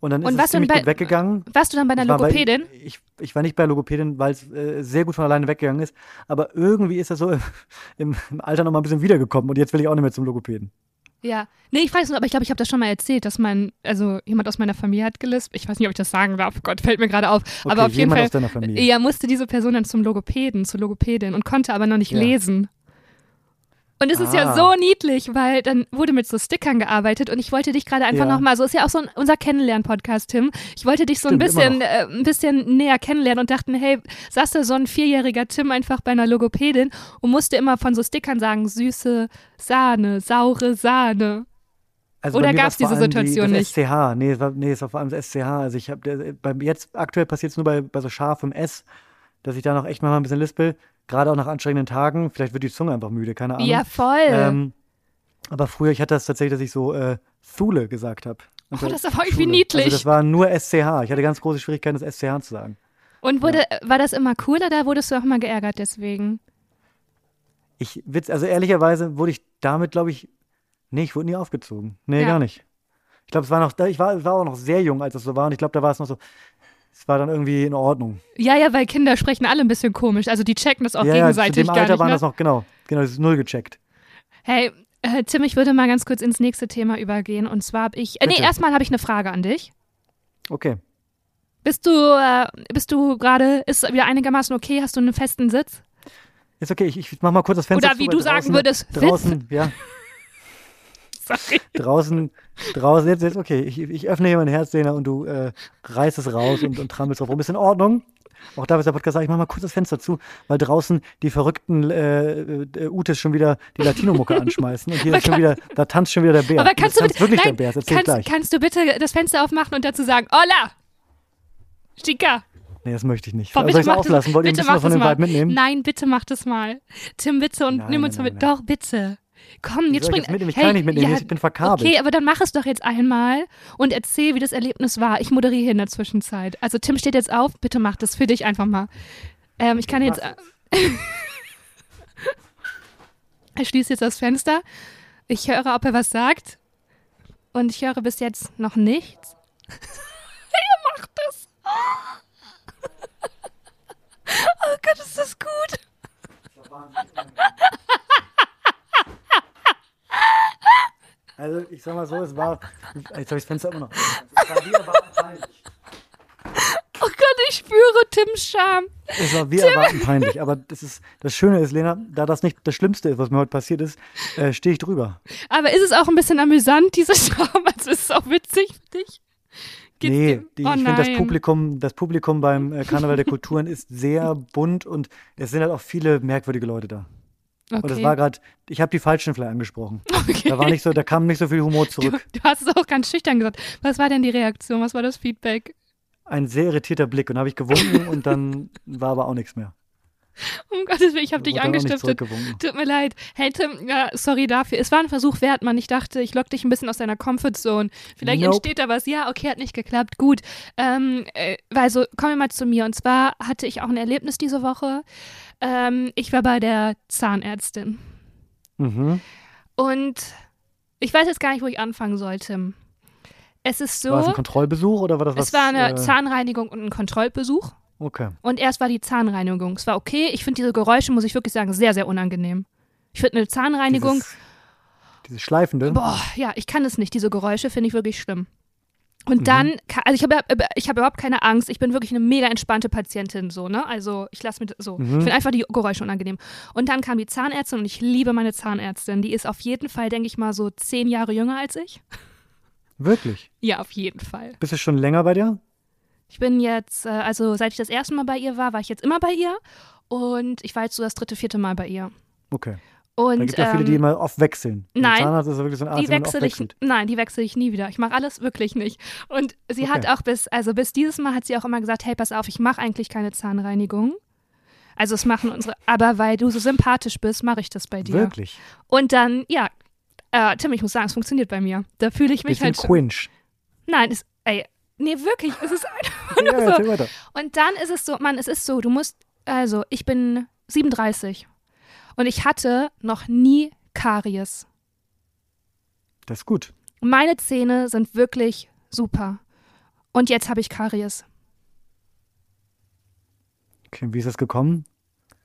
S1: Und dann ist es ziemlich
S2: bei-
S1: gut weggegangen.
S2: Warst du dann bei einer
S1: Ich war bei-
S2: Logopädin?
S1: ich, ich war nicht bei Logopädin, weil es äh, sehr gut von alleine weggegangen ist. Aber irgendwie ist das so [laughs] im, im Alter noch mal ein bisschen wiedergekommen. Und jetzt will ich auch nicht mehr zum Logopäden.
S2: Ja. Nee, ich weiß nicht, aber ich glaube, ich habe das schon mal erzählt, dass mein, also jemand aus meiner Familie hat gelispt. Ich weiß nicht, ob ich das sagen darf. Gott, fällt mir gerade auf.
S1: Okay,
S2: aber auf jeden
S1: jemand
S2: Fall.
S1: aus deiner Familie.
S2: Ja, musste diese Person dann zum Logopäden, zur Logopädin und konnte aber noch nicht
S1: Ja.
S2: lesen. Und es ist ja
S1: Ah.
S2: so niedlich, weil dann wurde mit so Stickern gearbeitet und ich wollte dich gerade einfach
S1: Ja.
S2: nochmal, so ist ja auch so ein, unser Kennenlern-Podcast, Tim. Ich wollte dich so ein
S1: Stimmt, immer
S2: bisschen, äh, ein bisschen näher kennenlernen und dachten, hey, saß da so ein vierjähriger Tim einfach bei einer Logopädin und musste immer von so Stickern sagen, süße Sahne, saure Sahne.
S1: Also
S2: Oder
S1: war's vor
S2: diese Situation
S1: die, das
S2: nicht?
S1: SCH, nee, es war, nee, es war vor allem das SCH. Also ich habe jetzt aktuell passiert es nur bei, bei so scharfem S, dass ich da noch echt mal ein bisschen lispel. Gerade auch nach anstrengenden Tagen. Vielleicht wird die Zunge einfach müde, keine Ahnung.
S2: Ja, voll.
S1: Ähm, aber früher, ich hatte das tatsächlich, dass ich so äh, Thule gesagt habe.
S2: Oh, das ist aber irgendwie niedlich.
S1: Also das war nur SCH. Ich hatte ganz große Schwierigkeiten, das SCH zu sagen.
S2: und wurde, war das immer cool oder wurdest du auch mal geärgert deswegen?
S1: Ich, Witz, also ehrlicherweise wurde ich damit, glaube ich, nee, ich wurde nie aufgezogen. Nee,
S2: Ja.
S1: gar nicht. Ich glaube, es war noch, ich war, war auch noch sehr jung, als es so war. Und ich glaube, da war es noch so, es war dann irgendwie in Ordnung.
S2: Ja, ja, weil Kinder sprechen alle ein bisschen komisch. Also die checken das auch
S1: ja, ja, zu
S2: gegenseitig
S1: dem Alter
S2: nicht.
S1: waren
S2: Ne?
S1: das noch, genau, genau, das ist null gecheckt.
S2: Hey, äh, Tim, ich würde mal ganz kurz ins nächste Thema übergehen. Und zwar habe ich. Äh, nee, erstmal habe ich eine Frage an dich.
S1: Okay.
S2: Bist du, äh, bist du gerade, ist wieder einigermaßen okay? Hast du einen festen Sitz?
S1: Ist okay, ich, ich mach mal kurz das Fenster
S2: Oder
S1: zu,
S2: wie
S1: weil
S2: du sagen
S1: draußen,
S2: würdest,
S1: draußen, ja. [laughs]
S2: Sorry.
S1: draußen, draußen, jetzt, jetzt, okay, ich, ich öffne hier mein Herz, Lena, und du äh, reißt es raus und, und trammelst drauf rum. Ist in Ordnung. Auch da ist der Podcast, ich mach mal kurz das Fenster zu, weil draußen die verrückten äh, äh, Utes schon wieder die Latino-Mucke [laughs] anschmeißen und hier ist schon wieder, da tanzt schon wieder der Bär.
S2: Aber kannst du bitte,
S1: wirklich
S2: nein,
S1: der Bär, das ich
S2: kannst,
S1: gleich.
S2: kannst du bitte das Fenster aufmachen und dazu sagen, Hola! Chica!
S1: Nee, das möchte ich nicht.
S2: Boah,
S1: Soll
S2: bitte
S1: ich es
S2: mach das-
S1: auslassen? Wollt ihr ein bisschen was von dem
S2: mal.
S1: Vibe mitnehmen?
S2: Nein, bitte mach das mal. Tim, bitte und
S1: Nein,
S2: nimm uns
S1: nein,
S2: mal
S1: nein,
S2: mit. Doch, bitte. Komm, jetzt spring.
S1: ich jetzt mitnehmen? Ich kann nicht mitnehmen, ich bin verkabelt.
S2: Okay, aber dann mach es doch jetzt einmal und erzähl, wie das Erlebnis war. Ich moderiere in der Zwischenzeit. Also Tim steht jetzt auf, bitte mach das für dich einfach mal. Ähm, ich kann jetzt. [laughs] er schließt jetzt das Fenster. Ich höre, ob er was sagt. Und ich höre bis jetzt noch nichts. [laughs] er macht das. [laughs] Oh Gott, ist das gut.
S1: Also, ich sag mal so, es war. Jetzt habe ich das Fenster immer noch. Es war wie erwarten peinlich.
S2: Oh Gott, ich spüre Tims Scham.
S1: Es war wie erwarten peinlich. Aber das, ist, das Schöne ist, Lena, da das nicht das Schlimmste ist, was mir heute passiert ist, äh, stehe ich drüber.
S2: Aber ist es auch ein bisschen amüsant, diese Scham? Also ist es auch witzig für dich? Geht's
S1: nee, die,
S2: oh
S1: ich finde, das. Publikum, das Publikum beim äh, Karneval der Kulturen ist sehr bunt und es sind halt auch viele merkwürdige Leute da.
S2: Okay.
S1: Und es war gerade, ich habe die falschen vielleicht angesprochen.
S2: okay.
S1: Da war nicht so, da kam nicht so viel Humor
S2: du,
S1: zurück.
S2: du hast es auch ganz schüchtern gesagt. Was war denn die Reaktion? Was war das Feedback?
S1: Ein sehr irritierter Blick und habe ich gewunken und dann war aber auch nichts mehr.
S2: Um Gottes Willen, ich habe dich angestiftet. Tut mir leid. Hey Tim, ja, sorry dafür. Es war ein Versuch wert, Mann. Ich dachte, ich lock dich ein bisschen aus deiner Comfortzone. Vielleicht
S1: Nope.
S2: entsteht da was. Ja, okay, hat nicht geklappt. Gut. Ähm, äh, also, kommen wir mal zu mir. Und zwar hatte ich auch ein Erlebnis diese Woche. Ähm, ich war bei der Zahnärztin.
S1: Mhm.
S2: Und ich weiß jetzt gar nicht, wo ich anfangen soll, Tim. Es ist so,
S1: War es ein Kontrollbesuch oder war das was?
S2: es war eine
S1: äh,
S2: Zahnreinigung und ein Kontrollbesuch.
S1: Okay.
S2: Und erst war die Zahnreinigung. Es war okay. Ich finde diese Geräusche, muss ich wirklich sagen, sehr, sehr unangenehm. Ich finde eine Zahnreinigung,
S1: Dieses, dieses Schleifende.
S2: boah, ja, ich kann es nicht. Diese Geräusche finde ich wirklich schlimm. Und
S1: Mhm.
S2: dann, also ich habe ich hab überhaupt keine Angst. Ich bin wirklich eine mega entspannte Patientin, so, ne? Also ich lasse mir so.
S1: Mhm.
S2: Ich finde einfach die Geräusche unangenehm. Und dann kam die Zahnärztin und ich liebe meine Zahnärztin. Die ist auf jeden Fall, denke ich mal, so zehn Jahre jünger als ich.
S1: Wirklich?
S2: Ja, auf jeden Fall.
S1: Bist du schon länger bei dir?
S2: Ich bin jetzt, äh, also seit ich das erste Mal bei ihr war, war ich jetzt immer bei ihr. Und ich war jetzt so das dritte, vierte Mal bei ihr.
S1: Okay.
S2: Und
S1: Da gibt es ja viele,
S2: ähm,
S1: die immer oft wechseln.
S2: Nein,
S1: Zahnarzt ist ja wirklich so ein Arzt,
S2: die wechsle ich, nein, die wechsle ich nie wieder. Ich mache alles wirklich nicht. Und sie hat
S1: Okay.
S2: auch bis, also bis dieses Mal hat sie auch immer gesagt, hey, pass auf, ich mache eigentlich keine Zahnreinigung. Also es machen unsere, aber weil du so sympathisch bist, mache ich das bei dir.
S1: Wirklich.
S2: Und dann, ja, äh, Tim, ich muss sagen, es funktioniert bei mir. Da fühle ich mich
S1: Bisschen
S2: halt.
S1: quinch.
S2: Nein, es, ey, nee, wirklich, es ist einfach [laughs]
S1: Ja,
S2: nur so.
S1: erzähl weiter.
S2: Und dann ist es so, Mann, es ist so, du musst, also ich bin 37 und ich hatte noch nie Karies.
S1: Das ist gut.
S2: Meine Zähne sind wirklich super. Und jetzt habe ich Karies.
S1: Okay, wie ist das gekommen?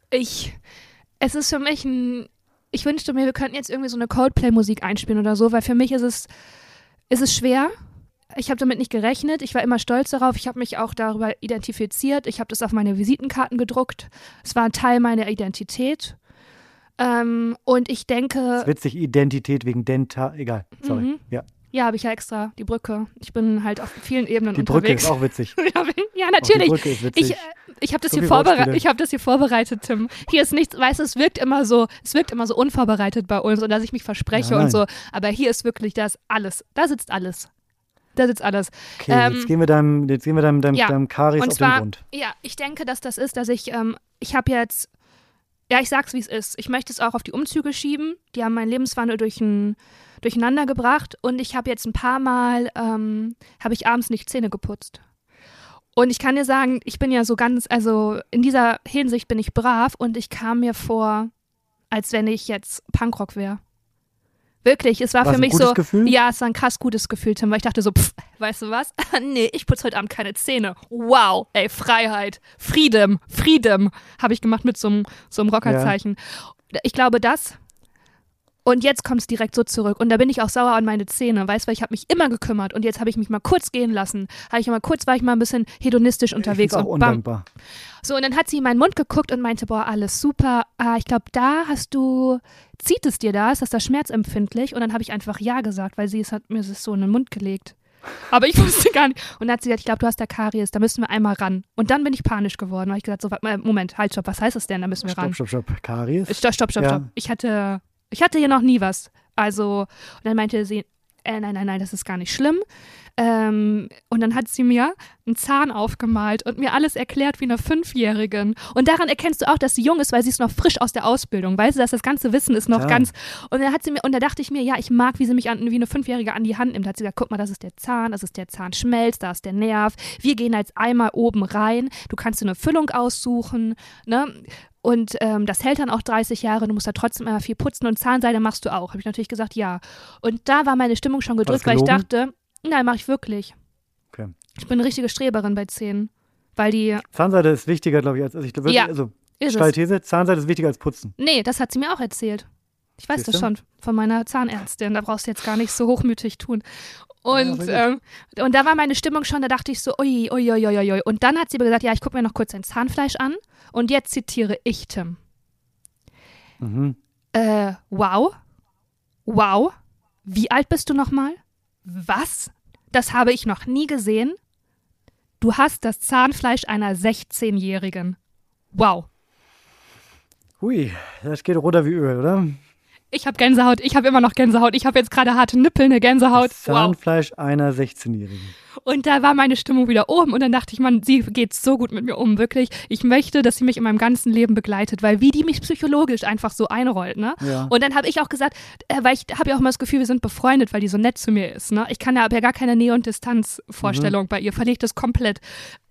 S2: Ich, es ist für mich ein, ich wünschte mir, wir könnten jetzt irgendwie so eine Coldplay-Musik einspielen oder so, weil für mich ist es, ist es schwer. Ich habe damit nicht gerechnet. Ich war immer stolz darauf. Ich habe mich auch darüber identifiziert. Ich habe das auf meine Visitenkarten gedruckt. Es war ein Teil meiner Identität. Ähm, und ich denke,
S1: Das ist witzig, Identität wegen Denta. Egal, sorry.
S2: Mhm.
S1: Ja,
S2: ja, habe ich ja extra die Brücke. Ich bin halt auf vielen Ebenen
S1: die Brücke
S2: unterwegs.
S1: ist auch witzig. [laughs]
S2: ja, ja,
S1: Auch
S2: natürlich.
S1: Die Brücke ist witzig.
S2: Ich, äh, ich habe das, hier ich hab das hier vorbereitet, Tim. Hier ist nichts, weißt du, es wirkt immer so, es wirkt immer so unvorbereitet bei uns und dass ich mich verspreche
S1: Nein,
S2: und so. Aber hier ist wirklich das alles. Da sitzt alles. Da sitzt alles.
S1: okay,
S2: ähm,
S1: jetzt gehen wir deinem, jetzt gehen wir deinem, deinem,
S2: ja,
S1: deinem Karies
S2: und
S1: auf
S2: zwar,
S1: den Grund.
S2: ja, ich denke, dass das ist, dass ich, ähm, ich habe jetzt, ja, ich sag's wie es ist. Ich möchte es auch auf die Umzüge schieben. Die haben meinen Lebenswandel durch ein, durcheinander gebracht und ich habe jetzt ein paar Mal, ähm, habe ich abends nicht Zähne geputzt. Und ich kann dir sagen, ich bin ja so ganz, also in dieser Hinsicht bin ich brav und ich kam mir vor, als wenn ich jetzt Punkrock wäre. Wirklich, es war
S1: War's
S2: für
S1: ein
S2: mich
S1: gutes
S2: so.
S1: Gefühl?
S2: Ja, es war ein krass gutes Gefühl, Tim, weil ich dachte so, pff, weißt du was? [laughs] nee, ich putze heute Abend keine Zähne. Wow, ey, Freiheit, Freedom, Freedom habe ich gemacht mit so einem so einem Rockerzeichen. Ich glaube, das Und jetzt kommt es direkt so zurück. Und da bin ich auch sauer an meine Zähne, weißt du, weil ich habe mich immer gekümmert und jetzt habe ich mich mal kurz gehen lassen. Habe ich mal kurz, war ich mal ein bisschen hedonistisch unterwegs
S1: auch
S2: und bam.
S1: undankbar.
S2: So, und dann hat sie in meinen Mund geguckt und meinte, boah, alles super. Ah, ich glaube, da hast du, zieht es dir da? Ist das da schmerzempfindlich? Und dann habe ich einfach Ja gesagt, weil sie es hat mir es so in den Mund gelegt. Aber ich [laughs] wusste gar nicht. Und dann hat sie gesagt, ich glaube, du hast da Karies, da müssen wir einmal ran. Und dann bin ich panisch geworden, weil ich gesagt so, Moment, halt, stopp, was heißt das denn? Da müssen wir ran.
S1: Stopp, stopp, stopp. Karies?
S2: Stopp, stopp, stopp,
S1: Ja.
S2: stopp. Ich hatte, ich hatte hier noch nie was. Also, und dann meinte sie, äh, nein, nein, nein, das ist gar nicht schlimm. Ähm, und dann hat sie mir einen Zahn aufgemalt und mir alles erklärt wie einer Fünfjährigen. Und daran erkennst du auch, dass sie jung ist, weil sie ist noch frisch aus der Ausbildung. Weißt du, dass das ganze Wissen ist noch
S1: Klar.
S2: ganz. Und dann hat sie mir, und da dachte ich mir, ja, ich mag, wie sie mich an, wie eine Fünfjährige an die Hand nimmt. Da hat sie gesagt, guck mal, das ist der Zahn, das ist der Zahnschmelz, da ist der Nerv. Wir gehen jetzt einmal oben rein. Du kannst dir eine Füllung aussuchen, ne? Und ähm, das hält dann auch 30 Jahre, du musst da trotzdem immer viel putzen und Zahnseide machst du auch. Habe ich natürlich gesagt, ja. Und da war meine Stimmung schon
S1: das
S2: gedrückt, weil ich dachte, nein, mache ich wirklich.
S1: Okay.
S2: Ich bin eine richtige Streberin bei Zähnen. Weil die
S1: Zahnseide ist wichtiger, glaube ich, als, also ich wirklich,
S2: Ja.
S1: also,
S2: ist
S1: steile
S2: es.
S1: These, Zahnseide ist wichtiger als Putzen.
S2: Nee, das hat sie mir auch erzählt. Ich weiß das
S1: Siehste?
S2: schon von meiner Zahnärztin. Da brauchst du jetzt gar nicht so hochmütig tun. Und,
S1: sehr
S2: ähm, und da war meine Stimmung schon, da dachte ich so, ui, ui, ui, ui, ui. Und dann hat sie mir gesagt, ja, ich gucke mir noch kurz dein Zahnfleisch an. Und jetzt zitiere ich Tim.
S1: Mhm.
S2: Äh, wow. Wow. Wie alt bist du nochmal? Was? Das habe ich noch nie gesehen. Du hast das Zahnfleisch einer 16-Jährigen. Wow.
S1: Hui, das geht runter wie Öl, oder?
S2: Ich habe Gänsehaut. Ich habe immer noch Gänsehaut. Ich habe jetzt gerade harte Nippel, eine Gänsehaut.
S1: Das
S2: Wow.
S1: Zahnfleisch einer 16-Jährigen.
S2: Und da war meine Stimmung wieder oben und dann dachte ich, man, sie geht so gut mit mir um, wirklich. Ich möchte, dass sie mich in meinem ganzen Leben begleitet, weil wie die mich psychologisch einfach so einrollt, ne?
S1: Ja.
S2: Und dann habe ich auch gesagt, äh, weil ich habe ja auch immer das Gefühl, wir sind befreundet, weil die so nett zu mir ist, ne? Ich kann ja, habe ja gar keine Nähe- und Distanzvorstellung bei ihr, verlegt das komplett.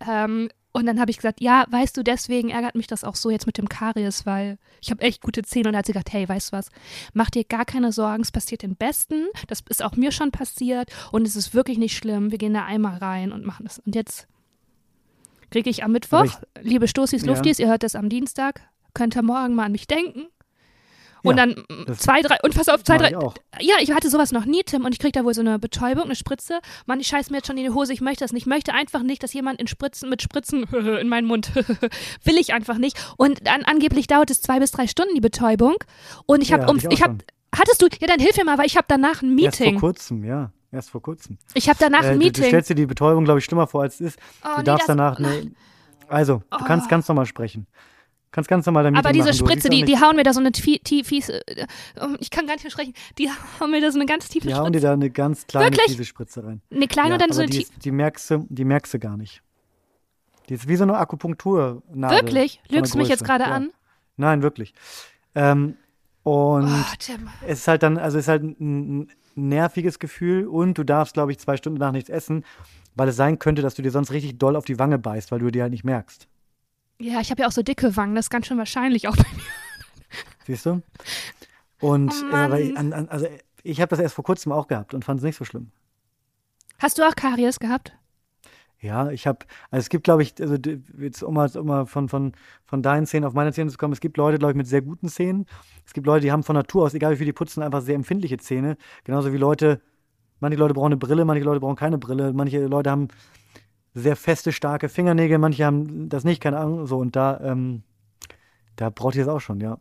S2: Ähm, und dann habe ich gesagt, ja, weißt du, deswegen ärgert mich das auch so jetzt mit dem Karies, weil ich habe echt gute Zähne. Und dann hat sie gesagt, hey, weißt du was, mach dir gar keine Sorgen, es passiert den Besten. Das ist auch mir schon passiert und es ist wirklich nicht schlimm. Wir gehen da einmal rein und machen das. Und jetzt kriege ich am Mittwoch,
S1: Aber
S2: liebe Stoßis,
S1: Ja.
S2: Luftis, ihr hört das am Dienstag, könnt ihr morgen mal an mich denken. Und
S1: Ja,
S2: dann zwei, drei, und pass auf, zwei, drei,
S1: ich
S2: ja, ich hatte sowas noch nie, Tim, und ich krieg da wohl so eine Betäubung, eine Spritze. Mann, ich scheiß mir jetzt schon in die Hose, ich möchte das nicht. Ich möchte einfach nicht, dass jemand in Spritzen, mit Spritzen [laughs] in meinen Mund, [laughs] will ich einfach nicht. Und dann angeblich dauert es zwei bis drei Stunden, die Betäubung. Und ich
S1: Ja,
S2: habe
S1: hatte
S2: um,
S1: ich
S2: ich habe, hattest du, ja, dann hilf mir mal, weil ich habe danach ein
S1: Erst vor
S2: Meeting.
S1: kurzem, ja. Erst vor kurzem.
S2: Ich habe danach
S1: Äh,
S2: ein
S1: du, du
S2: Meeting.
S1: stellst dir die Betäubung, glaube ich, schlimmer vor, als es ist.
S2: Oh,
S1: du
S2: nee,
S1: darfst
S2: das-
S1: danach. Ne, also, du kannst ganz normal sprechen. Kannst ganz normal Meeting
S2: aber diese
S1: machen.
S2: Spritze, die, die hauen mir da so eine tie- tie- fies, äh, ähm, ich kann gar nicht mehr sprechen, die hauen mir da so eine ganz tiefe
S1: Die hauen dir
S2: Spritze.
S1: da eine ganz kleine
S2: Wirklich?
S1: fiese Spritze rein.
S2: Eine kleine
S1: ja,
S2: und dann so eine
S1: die,
S2: tie-
S1: ist, die, merkst du, die merkst du gar nicht. Die ist wie so eine Akupunkturnadel.
S2: Wirklich? Lügst du mich jetzt gerade
S1: ja.
S2: an?
S1: Nein, wirklich. Ähm, und
S2: Oh,
S1: es ist halt dann, also es ist halt ein, ein nerviges Gefühl und du darfst, glaube ich, zwei Stunden danach nichts essen, weil es sein könnte, dass du dir sonst richtig doll auf die Wange beißt, weil du die halt nicht merkst.
S2: Ja, ich habe ja auch so dicke Wangen, das ist ganz schön wahrscheinlich auch bei mir.
S1: Siehst du? Und
S2: Oh
S1: äh, weil, an, an, also ich habe das erst vor kurzem auch gehabt und fand es nicht so schlimm.
S2: Hast du auch Karies gehabt?
S1: Ja, ich habe, also es gibt, glaube ich, also jetzt um mal, um mal von, von, von deinen Zähnen auf meine Zähne zu kommen, es gibt Leute, glaube ich, mit sehr guten Zähnen. Es gibt Leute, die haben von Natur aus, egal wie viel die putzen, einfach sehr empfindliche Zähne. Genauso wie Leute, manche Leute brauchen eine Brille, manche Leute brauchen keine Brille, manche Leute haben sehr feste, starke Fingernägel, manche haben das nicht, keine Ahnung, so und da, ähm, da braucht ihr es auch schon, ja.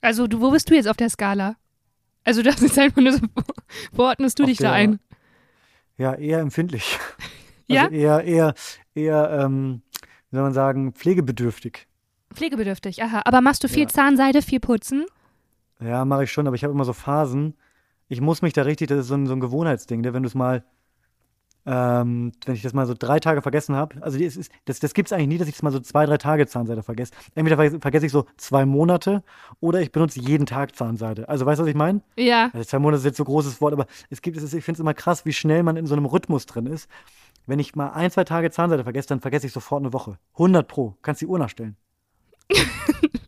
S2: Also, du, wo bist du jetzt auf der Skala? Also, das ist einfach nur so, [laughs] wo ordnest du
S1: Auf
S2: dich da
S1: der-
S2: ein?
S1: Ja, eher empfindlich. [laughs]
S2: Ja?
S1: Also eher, eher, eher, ähm, wie soll man sagen, pflegebedürftig.
S2: Pflegebedürftig, aha. Aber machst du viel
S1: Ja.
S2: Zahnseide, viel putzen?
S1: Ja, mache ich schon, aber ich habe immer so Phasen. Ich muss mich da richtig, das ist so ein, so ein Gewohnheitsding, ne? wenn du es mal, ähm, wenn ich das mal so drei Tage vergessen habe, also ist, das, das gibt es eigentlich nie, dass ich das mal so zwei, drei Tage Zahnseide vergesse. Entweder vergesse, vergesse ich so zwei Monate oder ich benutze jeden Tag Zahnseide. Also weißt du, was ich meine?
S2: Ja.
S1: Also zwei Monate ist jetzt so ein großes Wort, aber es gibt, es ist, ich finde es immer krass, wie schnell man in so einem Rhythmus drin ist. Wenn ich mal ein, zwei Tage Zahnseide vergesse, dann vergesse ich sofort eine Woche. 100 pro. Kannst die Uhr nachstellen. [laughs]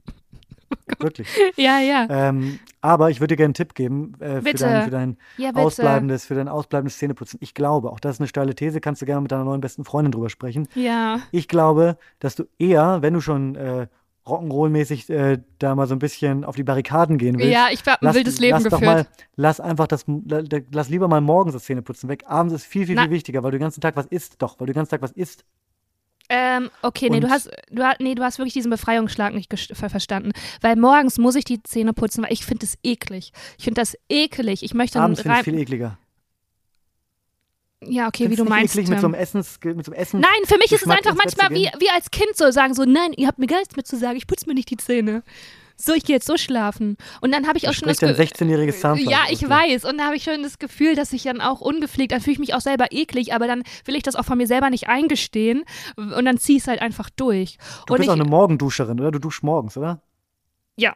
S1: Wirklich. [laughs]
S2: Ja, ja.
S1: Ähm, aber ich würde dir gerne einen Tipp geben äh, für, dein, für dein
S2: Ja,
S1: ausbleibendes, für dein ausbleibendes Zähneputzen. Ich glaube, auch das ist eine steile These, kannst du gerne mit deiner neuen besten Freundin drüber sprechen.
S2: Ja.
S1: Ich glaube, dass du eher, wenn du schon äh, Rock'n'Roll-mäßig äh, da mal so ein bisschen auf die Barrikaden gehen willst.
S2: Ja, ich habe ein
S1: lass,
S2: wildes Leben
S1: lass
S2: geführt.
S1: Mal, lass einfach das, lass lieber mal morgens das Zähneputzen weg. Abends ist viel, viel,
S2: Na-
S1: viel wichtiger, weil du den ganzen Tag was isst. Doch, weil du den ganzen Tag was isst.
S2: Ähm, okay, nee,
S1: Und-
S2: du hast, du, hast- nee, du hast wirklich diesen Befreiungsschlag nicht verstanden. Weil morgens muss ich die Zähne putzen, weil ich finde das eklig. Ich finde das ekelig. Ich möchte
S1: Abends finde ich viel ekliger.
S2: Ja, okay, wie
S1: Findest
S2: du meinst.
S1: Eklig mit so einem Essens, mit so einem Essen.
S2: Nein, für mich ist es einfach manchmal wie, wie als Kind so sagen, so, nein, ihr habt mir gar nichts mehr zu sagen, ich putze mir nicht die Zähne. So, ich gehe jetzt so schlafen. Und dann habe ich auch schon das
S1: spricht ein
S2: Ge-
S1: 16-jähriges Zahnfleisch.
S2: Ja, ich weiß. Und da habe ich schon das Gefühl, dass ich dann auch ungepflegt, dann fühle ich mich auch selber eklig, aber dann will ich das auch von mir selber nicht eingestehen und dann ziehe ich es halt einfach durch.
S1: Du
S2: und
S1: bist
S2: ich,
S1: auch eine Morgenduscherin, oder? Du duschst morgens, oder?
S2: Ja.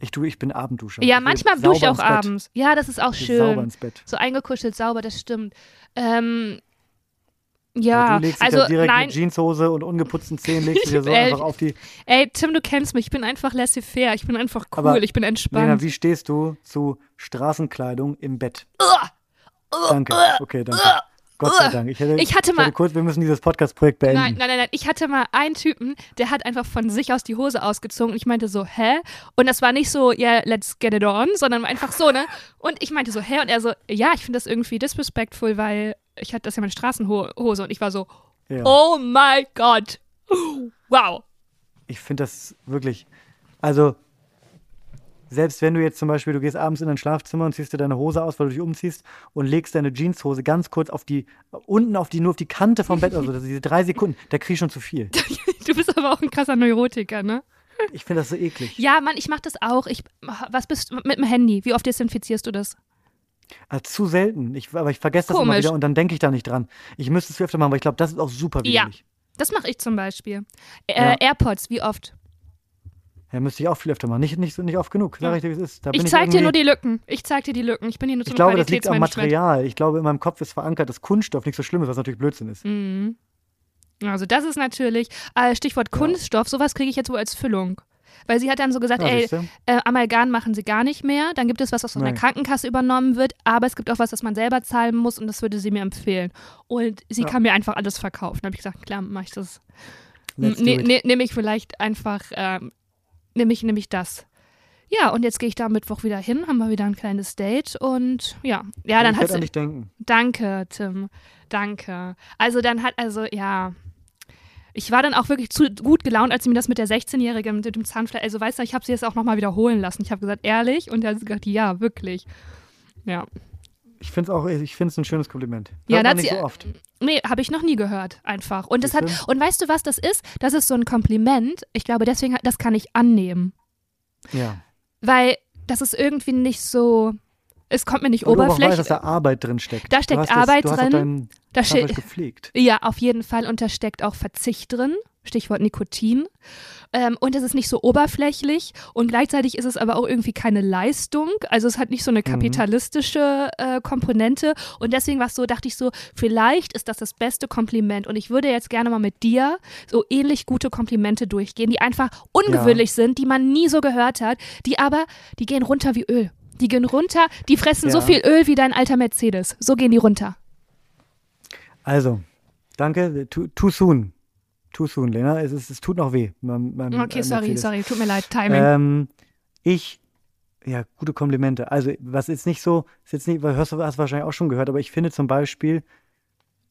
S1: Ich, ich bin Abendduscher.
S2: ja,
S1: Ich
S2: manchmal dusche ich auch abends. Ja, das ist auch
S1: Ich will Sauber
S2: schön.
S1: ins Bett.
S2: So eingekuschelt, sauber, das stimmt. Ähm, ja,
S1: du legst dich
S2: also
S1: da direkt
S2: nein,
S1: mit Jeanshose und ungeputzten Zähnen, legst du [laughs] dir so
S2: Äh,
S1: einfach auf die.
S2: ey, Tim, du kennst mich, ich bin einfach laissez-faire, ich bin einfach cool,
S1: Aber,
S2: ich bin entspannt.
S1: Lena, wie stehst du zu Straßenkleidung im Bett? Danke. Okay, danke. Gott sei Dank. Ich, hätte,
S2: Ich hatte mal-
S1: kurz, wir müssen dieses Podcast-Projekt beenden.
S2: Nein, nein, nein, nein. Ich hatte mal einen Typen, der hat einfach von sich aus die Hose ausgezogen und ich meinte so, hä? Und das war nicht so, ja, yeah, let's get it on, sondern einfach so, ne? Und ich meinte so, hä? Und er so, ja, ich finde das irgendwie disrespectful, weil ich hatte das ja meine Straßenhose und ich war so,
S1: Ja.
S2: oh my God. Wow.
S1: Ich finde das wirklich. Also, selbst wenn du jetzt zum Beispiel, du gehst abends in dein Schlafzimmer und ziehst dir deine Hose aus, weil du dich umziehst und legst deine Jeanshose ganz kurz auf die, unten auf die, nur auf die Kante vom Bett, also diese drei Sekunden, da krieg ich schon zu viel. [laughs]
S2: Du bist aber auch ein krasser Neurotiker, ne?
S1: Ich finde das so eklig.
S2: Ja, Mann, ich mach das auch. Ich, was bist du mit dem Handy? Wie oft desinfizierst du das?
S1: Also, zu selten. Ich, aber ich vergesse das immer
S2: Komisch.
S1: wieder und dann denke ich da nicht dran. Ich müsste es viel öfter machen, weil ich glaube, das ist auch super
S2: Ja.
S1: widerlich.
S2: Das mache ich zum Beispiel. Äh,
S1: Ja.
S2: AirPods, wie oft?
S1: Ja, müsste ich auch viel öfter machen. Nicht, nicht, nicht oft genug. Sag ich dir, wie es ist. Da
S2: Ich
S1: ich
S2: zeig dir nur die Lücken. Ich zeig dir die Lücken. Ich bin hier nur zum
S1: Ich glaube, das liegt am. Material. Ich glaube, in meinem Kopf ist verankert, dass Kunststoff nicht so schlimm ist, was natürlich Blödsinn ist.
S2: Mhm. Also das ist natürlich, äh, Stichwort Kunststoff, sowas kriege ich jetzt wohl als Füllung. Weil sie hat dann so gesagt,
S1: Ja,
S2: ey, äh, Amalgam machen sie gar nicht mehr. Dann gibt es was, was von der
S1: Nein.
S2: Krankenkasse übernommen wird, aber es gibt auch was, das man selber zahlen muss und das würde sie mir empfehlen. Und sie
S1: Ja.
S2: kann mir einfach alles verkaufen. Da habe ich gesagt, klar, mache ich das. Ne, ne, nehme ich vielleicht einfach, ähm, nehme ich, nehm ich das. Ja, und jetzt gehe ich da am Mittwoch wieder hin, haben wir wieder ein kleines Date und ja, ja, dann
S1: ich
S2: hat
S1: an
S2: sie,
S1: dich denken.
S2: Danke, Tim. Danke. Also dann hat, also ja. Ich war dann auch wirklich zu gut gelaunt, als sie mir das mit der 16-Jährigen mit dem Zahnfleisch, also weißt du, ich habe sie jetzt auch nochmal wiederholen lassen. Ich habe gesagt, ehrlich? Und er hat gesagt, ja, wirklich. Ja.
S1: Ich finde es auch, ich finde es ein schönes Kompliment. Hört
S2: Ja, da
S1: man
S2: hat
S1: nicht
S2: sie-
S1: so oft.
S2: Nee, habe ich noch nie gehört, einfach. Und das hat, und weißt du, was das ist? Das ist so ein Kompliment. Ich glaube, deswegen, das kann ich annehmen.
S1: Ja.
S2: Weil das ist irgendwie nicht so, es kommt mir nicht
S1: weißt,
S2: oberflächlich.
S1: dass da Arbeit drin steckt.
S2: Da steckt
S1: das,
S2: Arbeit
S1: du hast
S2: drin. Da steht,
S1: gepflegt.
S2: Ja, auf jeden Fall. Und da steckt auch Verzicht drin. Stichwort Nikotin. Ähm, und es ist nicht so oberflächlich und gleichzeitig ist es aber auch irgendwie keine Leistung. Also es hat nicht so eine kapitalistische äh, Komponente. Und deswegen war es so, dachte ich so, vielleicht ist das das beste Kompliment. Und ich würde jetzt gerne mal mit dir so ähnlich gute Komplimente durchgehen, die einfach ungewöhnlich sind, die man nie so gehört hat, die aber, die gehen runter wie Öl. Die gehen runter, die fressen so
S1: Ja.
S2: viel Öl wie dein alter Mercedes. So gehen die runter.
S1: Also, danke. Too, too soon. Too soon, Lena. Es, ist, es tut noch weh. Beim, beim,
S2: Okay,
S1: äh,
S2: sorry, sorry, tut mir leid, Timing.
S1: Ähm, ich, ja, gute Komplimente. Also, was ist nicht so, ist jetzt nicht, weil hörst du hast du wahrscheinlich auch schon gehört, aber ich finde zum Beispiel,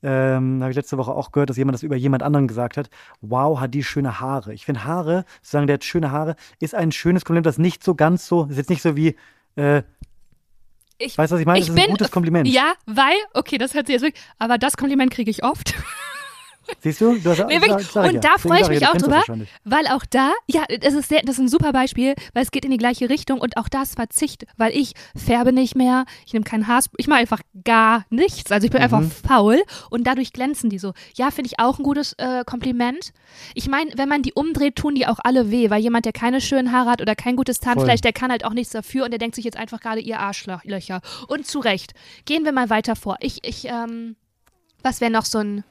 S1: ähm, habe ich letzte Woche auch gehört, dass jemand das über jemand anderen gesagt hat. Wow, hat die schöne Haare. Ich finde Haare, zu sagen, der hat schöne Haare, ist ein schönes Kompliment, das nicht so ganz so, ist jetzt nicht so wie, äh,
S2: Ich-
S1: weißt du, was ich meine?
S2: ich
S1: Das ist ein
S2: bin-
S1: gutes Kompliment.
S2: Ja, weil, okay, das hört sich jetzt wirklich, aber das Kompliment kriege ich oft. [laughs]
S1: Siehst du? du hast,
S2: Nee,
S1: sag- sag
S2: Und
S1: ja.
S2: da freue ich mich auch drüber, weil auch da, ja, das ist, sehr, das ist ein super Beispiel, weil es geht in die gleiche Richtung und auch das Verzicht, weil ich färbe nicht mehr, ich nehme kein Haarspray, ich mache einfach gar nichts, also ich bin
S1: Mhm.
S2: einfach faul und dadurch glänzen die so. Ja, finde ich auch ein gutes äh, Kompliment. Ich meine, wenn man die umdreht, tun die auch alle weh, weil jemand, der keine schönen Haare hat oder kein gutes Zahnfleisch,
S1: Voll.
S2: der kann halt auch nichts dafür und der denkt sich jetzt einfach gerade ihr Arschlöcher. Und zu Recht. Gehen wir mal weiter vor. Ich, ich, ähm, was wäre noch so ein,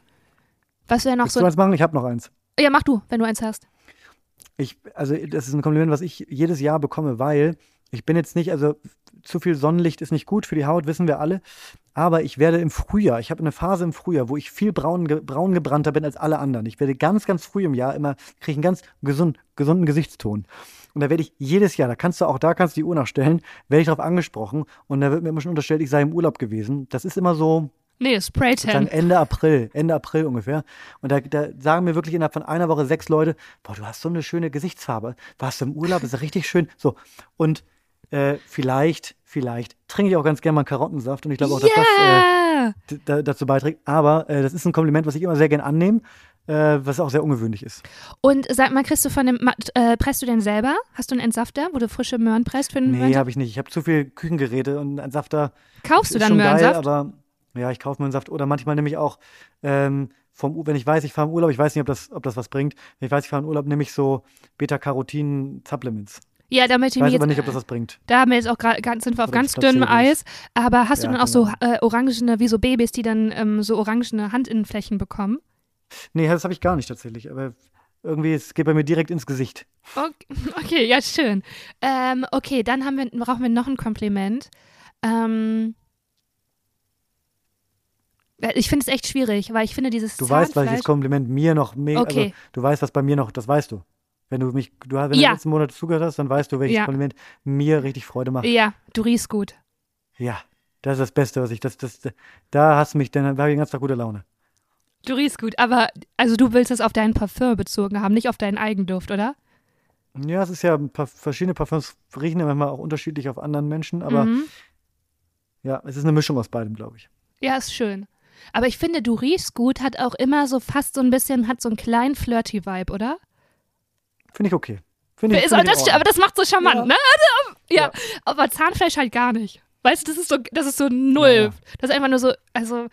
S2: was wäre noch
S1: Willst
S2: so
S1: du
S2: ein,
S1: eins machen? Ich habe noch eins.
S2: ja, mach du, wenn du eins hast.
S1: Ich, also das ist ein Kompliment, was ich jedes Jahr bekomme, weil Ich bin jetzt nicht, also zu viel Sonnenlicht ist nicht gut für die Haut, wissen wir alle. Aber ich werde im Frühjahr, ich habe eine Phase im Frühjahr, wo ich viel braun, braun gebrannter bin als alle anderen. Ich werde ganz, ganz früh im Jahr immer, kriege einen ganz gesund, gesunden Gesichtston. Und da werde ich jedes Jahr, da kannst du auch, da kannst du die Uhr nachstellen, werde ich darauf angesprochen und da wird mir immer schon unterstellt, ich sei im Urlaub gewesen. Das ist immer so,
S2: Nee, Spraytan.
S1: Ende April, Ende April ungefähr. Und da, da, sagen mir wirklich innerhalb von einer Woche sechs Leute, boah, du hast so eine schöne Gesichtsfarbe. Warst du im Urlaub? Das ist richtig schön. So. Und äh, vielleicht, vielleicht trinke ich auch ganz gerne mal Karottensaft und ich glaube auch, dass
S2: yeah.
S1: das äh, dazu beiträgt. Aber äh, das ist ein Kompliment, was ich immer sehr gerne annehme, äh, was auch sehr ungewöhnlich ist.
S2: Und sag mal, kriegst du von dem, äh, presst du denn selber? Hast du einen Entsafter, wo du frische Möhren presst für den
S1: Nee, habe ich nicht. Ich habe zu viel Küchengeräte und einen Entsafter.
S2: Kaufst du dann Möhrensaft?
S1: Geil, aber ja, ich kaufe Möhrensaft oder manchmal nehme ich auch ähm, vom, wenn ich weiß, ich fahre im Urlaub, ich weiß nicht, ob das, ob das was bringt. Wenn ich weiß, ich fahre im Urlaub, nehme ich so Beta-Carotin-Supplements.
S2: Ja, damit
S1: Ich
S2: ich
S1: weiß
S2: mir
S1: aber
S2: jetzt,
S1: nicht, ob das was bringt.
S2: da haben wir jetzt auch gerade ganz sind wir auf
S1: Oder
S2: ganz dünnem. Eis. Aber hast du
S1: Ja,
S2: dann auch so
S1: genau.
S2: äh, orangene, wie so Babys, die dann ähm, so orangene Handinnenflächen bekommen?
S1: Nee, das habe ich gar nicht tatsächlich. Aber irgendwie, es geht bei mir direkt ins Gesicht.
S2: Okay, [laughs] okay ja, schön. Ähm, okay, dann haben wir, brauchen wir noch ein Kompliment. Ähm, äh, ich finde es echt schwierig, weil ich finde dieses
S1: Du weißt,
S2: Zahnfleisch,
S1: welches Kompliment mir noch mega.
S2: Okay.
S1: Also, du weißt, was bei mir noch, das weißt du. Wenn du mich, du, wenn du
S2: Ja.
S1: letzten Monat zugehört hast, dann weißt du, welches
S2: Ja.
S1: Kompliment mir richtig Freude macht.
S2: Ja, du riechst gut.
S1: Ja, das ist das Beste, was ich, das, das, da hast du mich, dann habe ich den ganzen Tag gute Laune.
S2: Du riechst gut, aber also du willst es auf deinen Parfum bezogen haben, nicht auf deinen Eigenduft, oder?
S1: Ja, es ist ja, ein paar verschiedene Parfums riechen ja manchmal auch unterschiedlich auf anderen Menschen, aber
S2: Mhm.
S1: ja, es ist eine Mischung aus beidem, glaube ich.
S2: Ja, ist schön. Aber ich finde, du riechst gut, hat auch immer so fast so ein bisschen, hat so einen kleinen flirty-Vibe, oder?
S1: Finde ich okay. Finde ich,
S2: Ist,
S1: find
S2: aber,
S1: ich
S2: das, aber das macht so charmant,
S1: Ja.
S2: ne? Also, ja.
S1: Ja.
S2: aber Zahnfleisch halt gar nicht. Weißt du, das ist so, das ist so null.
S1: Ja, ja.
S2: Das ist einfach nur so, also,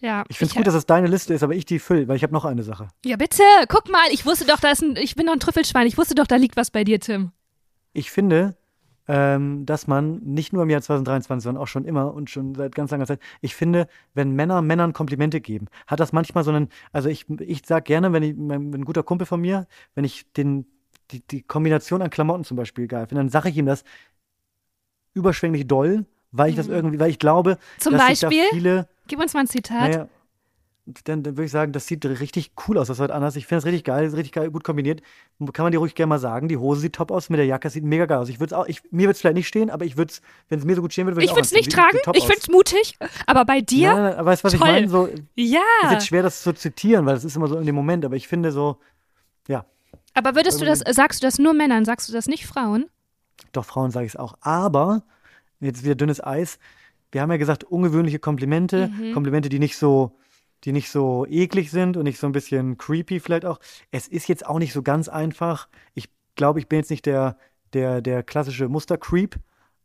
S2: ja.
S1: Ich finde es gut, dass es deine Liste ist, aber ich die fülle, weil ich habe noch eine Sache.
S2: Ja, bitte, guck mal, ich wusste doch, da ist ein, ich bin doch ein Trüffelschwein, ich wusste doch, da liegt was bei dir, Tim.
S1: Ich finde, ähm, dass man nicht nur im Jahr 2023, sondern auch schon immer und schon seit ganz langer Zeit, ich finde, wenn Männer Männern Komplimente geben, hat das manchmal so einen, also ich, ich sag gerne, wenn ich, mein, ein guter Kumpel von mir, wenn ich den, die, die Kombination an Klamotten zum Beispiel geil finde, dann sage ich ihm das überschwänglich doll, weil ich das irgendwie, weil ich glaube,
S2: Mhm. Zum
S1: dass sich
S2: Beispiel?
S1: da viele,
S2: Gib uns mal ein Zitat.
S1: naja, dann, dann würde ich sagen, das sieht richtig cool aus, das heute anders. Ich finde das richtig geil, das ist richtig geil, gut kombiniert. Kann man dir ruhig gerne mal sagen. Die Hose sieht top aus, mit der Jacke sieht mega geil aus. Ich würde auch, ich, mir würde es vielleicht nicht stehen, aber ich würde es, wenn es mir so gut stehen würde, würde ich
S2: ich würde es nicht tragen, ich finde es mutig, aber bei dir,
S1: Nein, nein, weißt du, was ich
S2: Toll.
S1: meine? So, ist
S2: ja.
S1: jetzt schwer, das zu zitieren, weil das ist immer so in dem Moment, aber ich finde so, ja,
S2: Aber würdest du das, sagst du das nur Männern, sagst du das nicht Frauen?
S1: doch Frauen sage ich es auch. Aber, jetzt wieder dünnes Eis, wir haben ja gesagt, ungewöhnliche Komplimente,
S2: Mhm.
S1: Komplimente, die nicht so, die nicht so eklig sind und nicht so ein bisschen creepy vielleicht auch. Es ist jetzt auch nicht so ganz einfach. Ich glaube, ich bin jetzt nicht der, der, der klassische Mustercreep,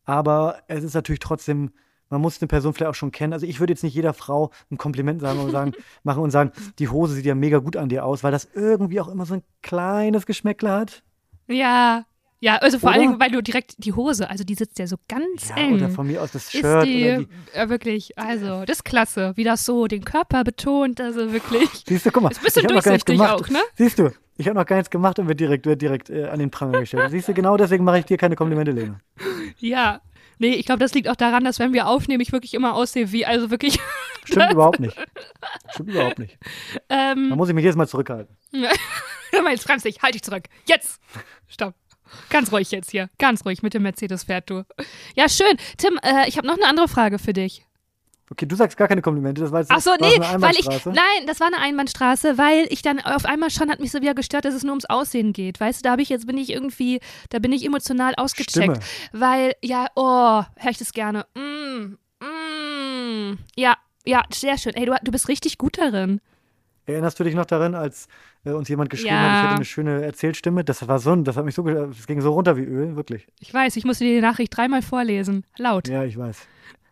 S1: aber es ist natürlich trotzdem, man muss eine Person vielleicht auch schon kennen. Also ich würde jetzt nicht jeder Frau ein Kompliment sagen und sagen, [laughs] machen und sagen, die Hose sieht ja mega gut an dir aus, weil das irgendwie auch immer so ein kleines Geschmäckle hat.
S2: Ja. Ja, also vor allem, weil du direkt die Hose, also die sitzt ja so ganz
S1: Ja,
S2: eng.
S1: oder von mir aus das
S2: ist
S1: Shirt
S2: die,
S1: oder die.
S2: ja, wirklich, also, das ist klasse, wie das so den Körper betont, also wirklich. [laughs]
S1: Siehst du, guck mal.
S2: Ist ein bisschen durchsichtig auch, ne?
S1: Siehst du, ich habe noch gar nichts gemacht und wird direkt, wird direkt äh, an den Pranger gestellt. Siehst du, genau deswegen mache ich dir keine Komplimente, Lena. [laughs]
S2: Ja. Nee, ich glaube, das liegt auch daran, dass wenn wir aufnehmen, ich wirklich immer aussehe wie, also wirklich, [laughs]
S1: Stimmt überhaupt nicht. Stimmt überhaupt nicht. Da
S2: ähm,
S1: muss ich mich jedes Mal zurückhalten.
S2: hör mal jetzt, Franz, halt dich zurück. Jetzt! Stopp. Ganz ruhig jetzt hier. Ganz ruhig mit dem Mercedes fährt du. Ja, schön. Tim, äh, ich habe noch eine andere Frage für dich.
S1: Okay, du sagst gar keine Komplimente, das war jetzt
S2: Ach so, nee, weil ich, nein, das war eine Einbahnstraße, weil ich dann auf einmal schon hat mich so wieder gestört, dass es nur ums Aussehen geht. Weißt du, da habe ich jetzt bin ich irgendwie, da bin ich emotional ausgecheckt,
S1: Stimme.
S2: weil ja, oh, höre ich das gerne. Mm, mm, ja, ja, sehr schön. Ey, du, du bist richtig gut darin.
S1: Erinnerst du dich noch daran, als äh, uns jemand geschrieben
S2: Ja.
S1: hat, ich hätte eine schöne Erzählstimme? Das war so, das hat mich so, das ging so runter wie Öl, wirklich.
S2: Ich weiß, ich musste dir die Nachricht dreimal vorlesen, laut.
S1: Ja, ich weiß.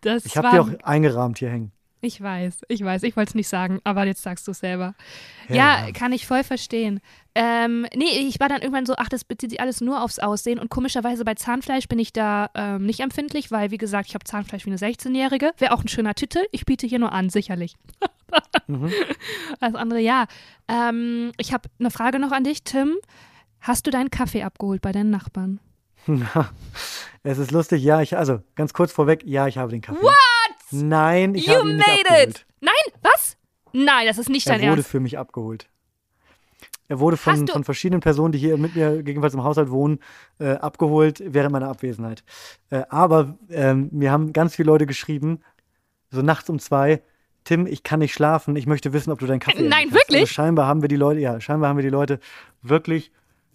S2: Das
S1: Ich habe dir auch eingerahmt hier hängen.
S2: Ich weiß, ich weiß, ich wollte es nicht sagen, aber jetzt sagst du es selber.
S1: Ja,
S2: Ja, kann ich voll verstehen. Ähm, nee, ich war dann irgendwann so, ach, das bezieht sich alles nur aufs Aussehen und komischerweise bei Zahnfleisch bin ich da ähm, nicht empfindlich, weil, wie gesagt, ich habe Zahnfleisch wie eine 16-Jährige. Wäre auch ein schöner Titel. Ich biete hier nur an, sicherlich.
S1: Mhm. [laughs]
S2: Alles andere, ja. Ähm, ich habe eine Frage noch an dich, Tim. Hast du deinen Kaffee abgeholt bei deinen Nachbarn? [laughs]
S1: es ist lustig, ja, ich, also ganz kurz vorweg, ja, ich habe den Kaffee.
S2: What?
S1: Nein, ich
S2: You
S1: habe ihn nicht
S2: made
S1: abgeholt.
S2: it! Nein, was? Nein, das ist nicht
S1: Er
S2: dein
S1: wurde
S2: Ernst.
S1: für mich abgeholt. Er wurde von, von verschiedenen Personen, die hier mit mir gegenwärtig im Haushalt wohnen, äh, abgeholt während meiner Abwesenheit. Äh, aber ähm, mir haben ganz viele Leute geschrieben, so nachts um zwei, Tim, ich kann nicht schlafen, ich möchte wissen, ob du deinen Kaffee
S2: Nein,
S1: hast."
S2: wirklich?
S1: Also scheinbar haben wir die Leute, ja, scheinbar haben wir die Leute wirklich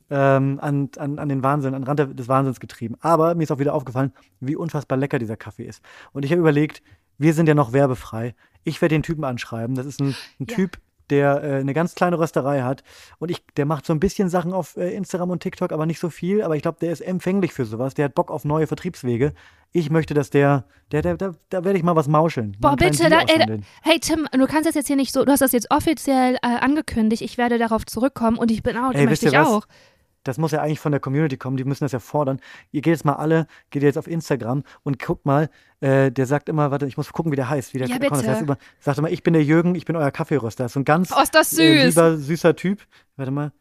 S1: ähm, an, an, an den Wahnsinn, an den Rand des Wahnsinns getrieben. Aber mir ist auch wieder aufgefallen, wie unfassbar lecker dieser Kaffee ist. Und ich habe überlegt, wir sind ja noch werbefrei. Ich werde den Typen anschreiben. Das ist ein, ein
S2: Ja.
S1: Typ, der äh, eine ganz kleine Rösterei hat. Und ich, der macht so ein bisschen Sachen auf äh, Instagram und TikTok, aber nicht so viel. Aber ich glaube, der ist empfänglich für sowas. Der hat Bock auf neue Vertriebswege. Ich möchte, dass der, der, der, der da werde ich mal was mauscheln.
S2: Boah, bitte, da, ey,
S1: aushandeln.
S2: hey Tim, du kannst das jetzt hier nicht so, du hast das jetzt offiziell äh, angekündigt, ich werde darauf zurückkommen und ich bin auch,
S1: Ey,
S2: möchte ich
S1: was?
S2: auch.
S1: Das muss ja eigentlich von der Community kommen, die müssen das ja fordern. Ihr geht jetzt mal alle, geht jetzt auf Instagram und guckt mal, äh, der sagt immer, warte, ich muss gucken, wie der heißt. Wie der
S2: Ja,
S1: Account
S2: bitte.
S1: Das heißt immer, sagt immer, ich bin der Jürgen, ich bin euer Kaffeeröster. Das ist so ein ganz
S2: Oh, süß.
S1: Äh, lieber, süßer Typ. Warte mal.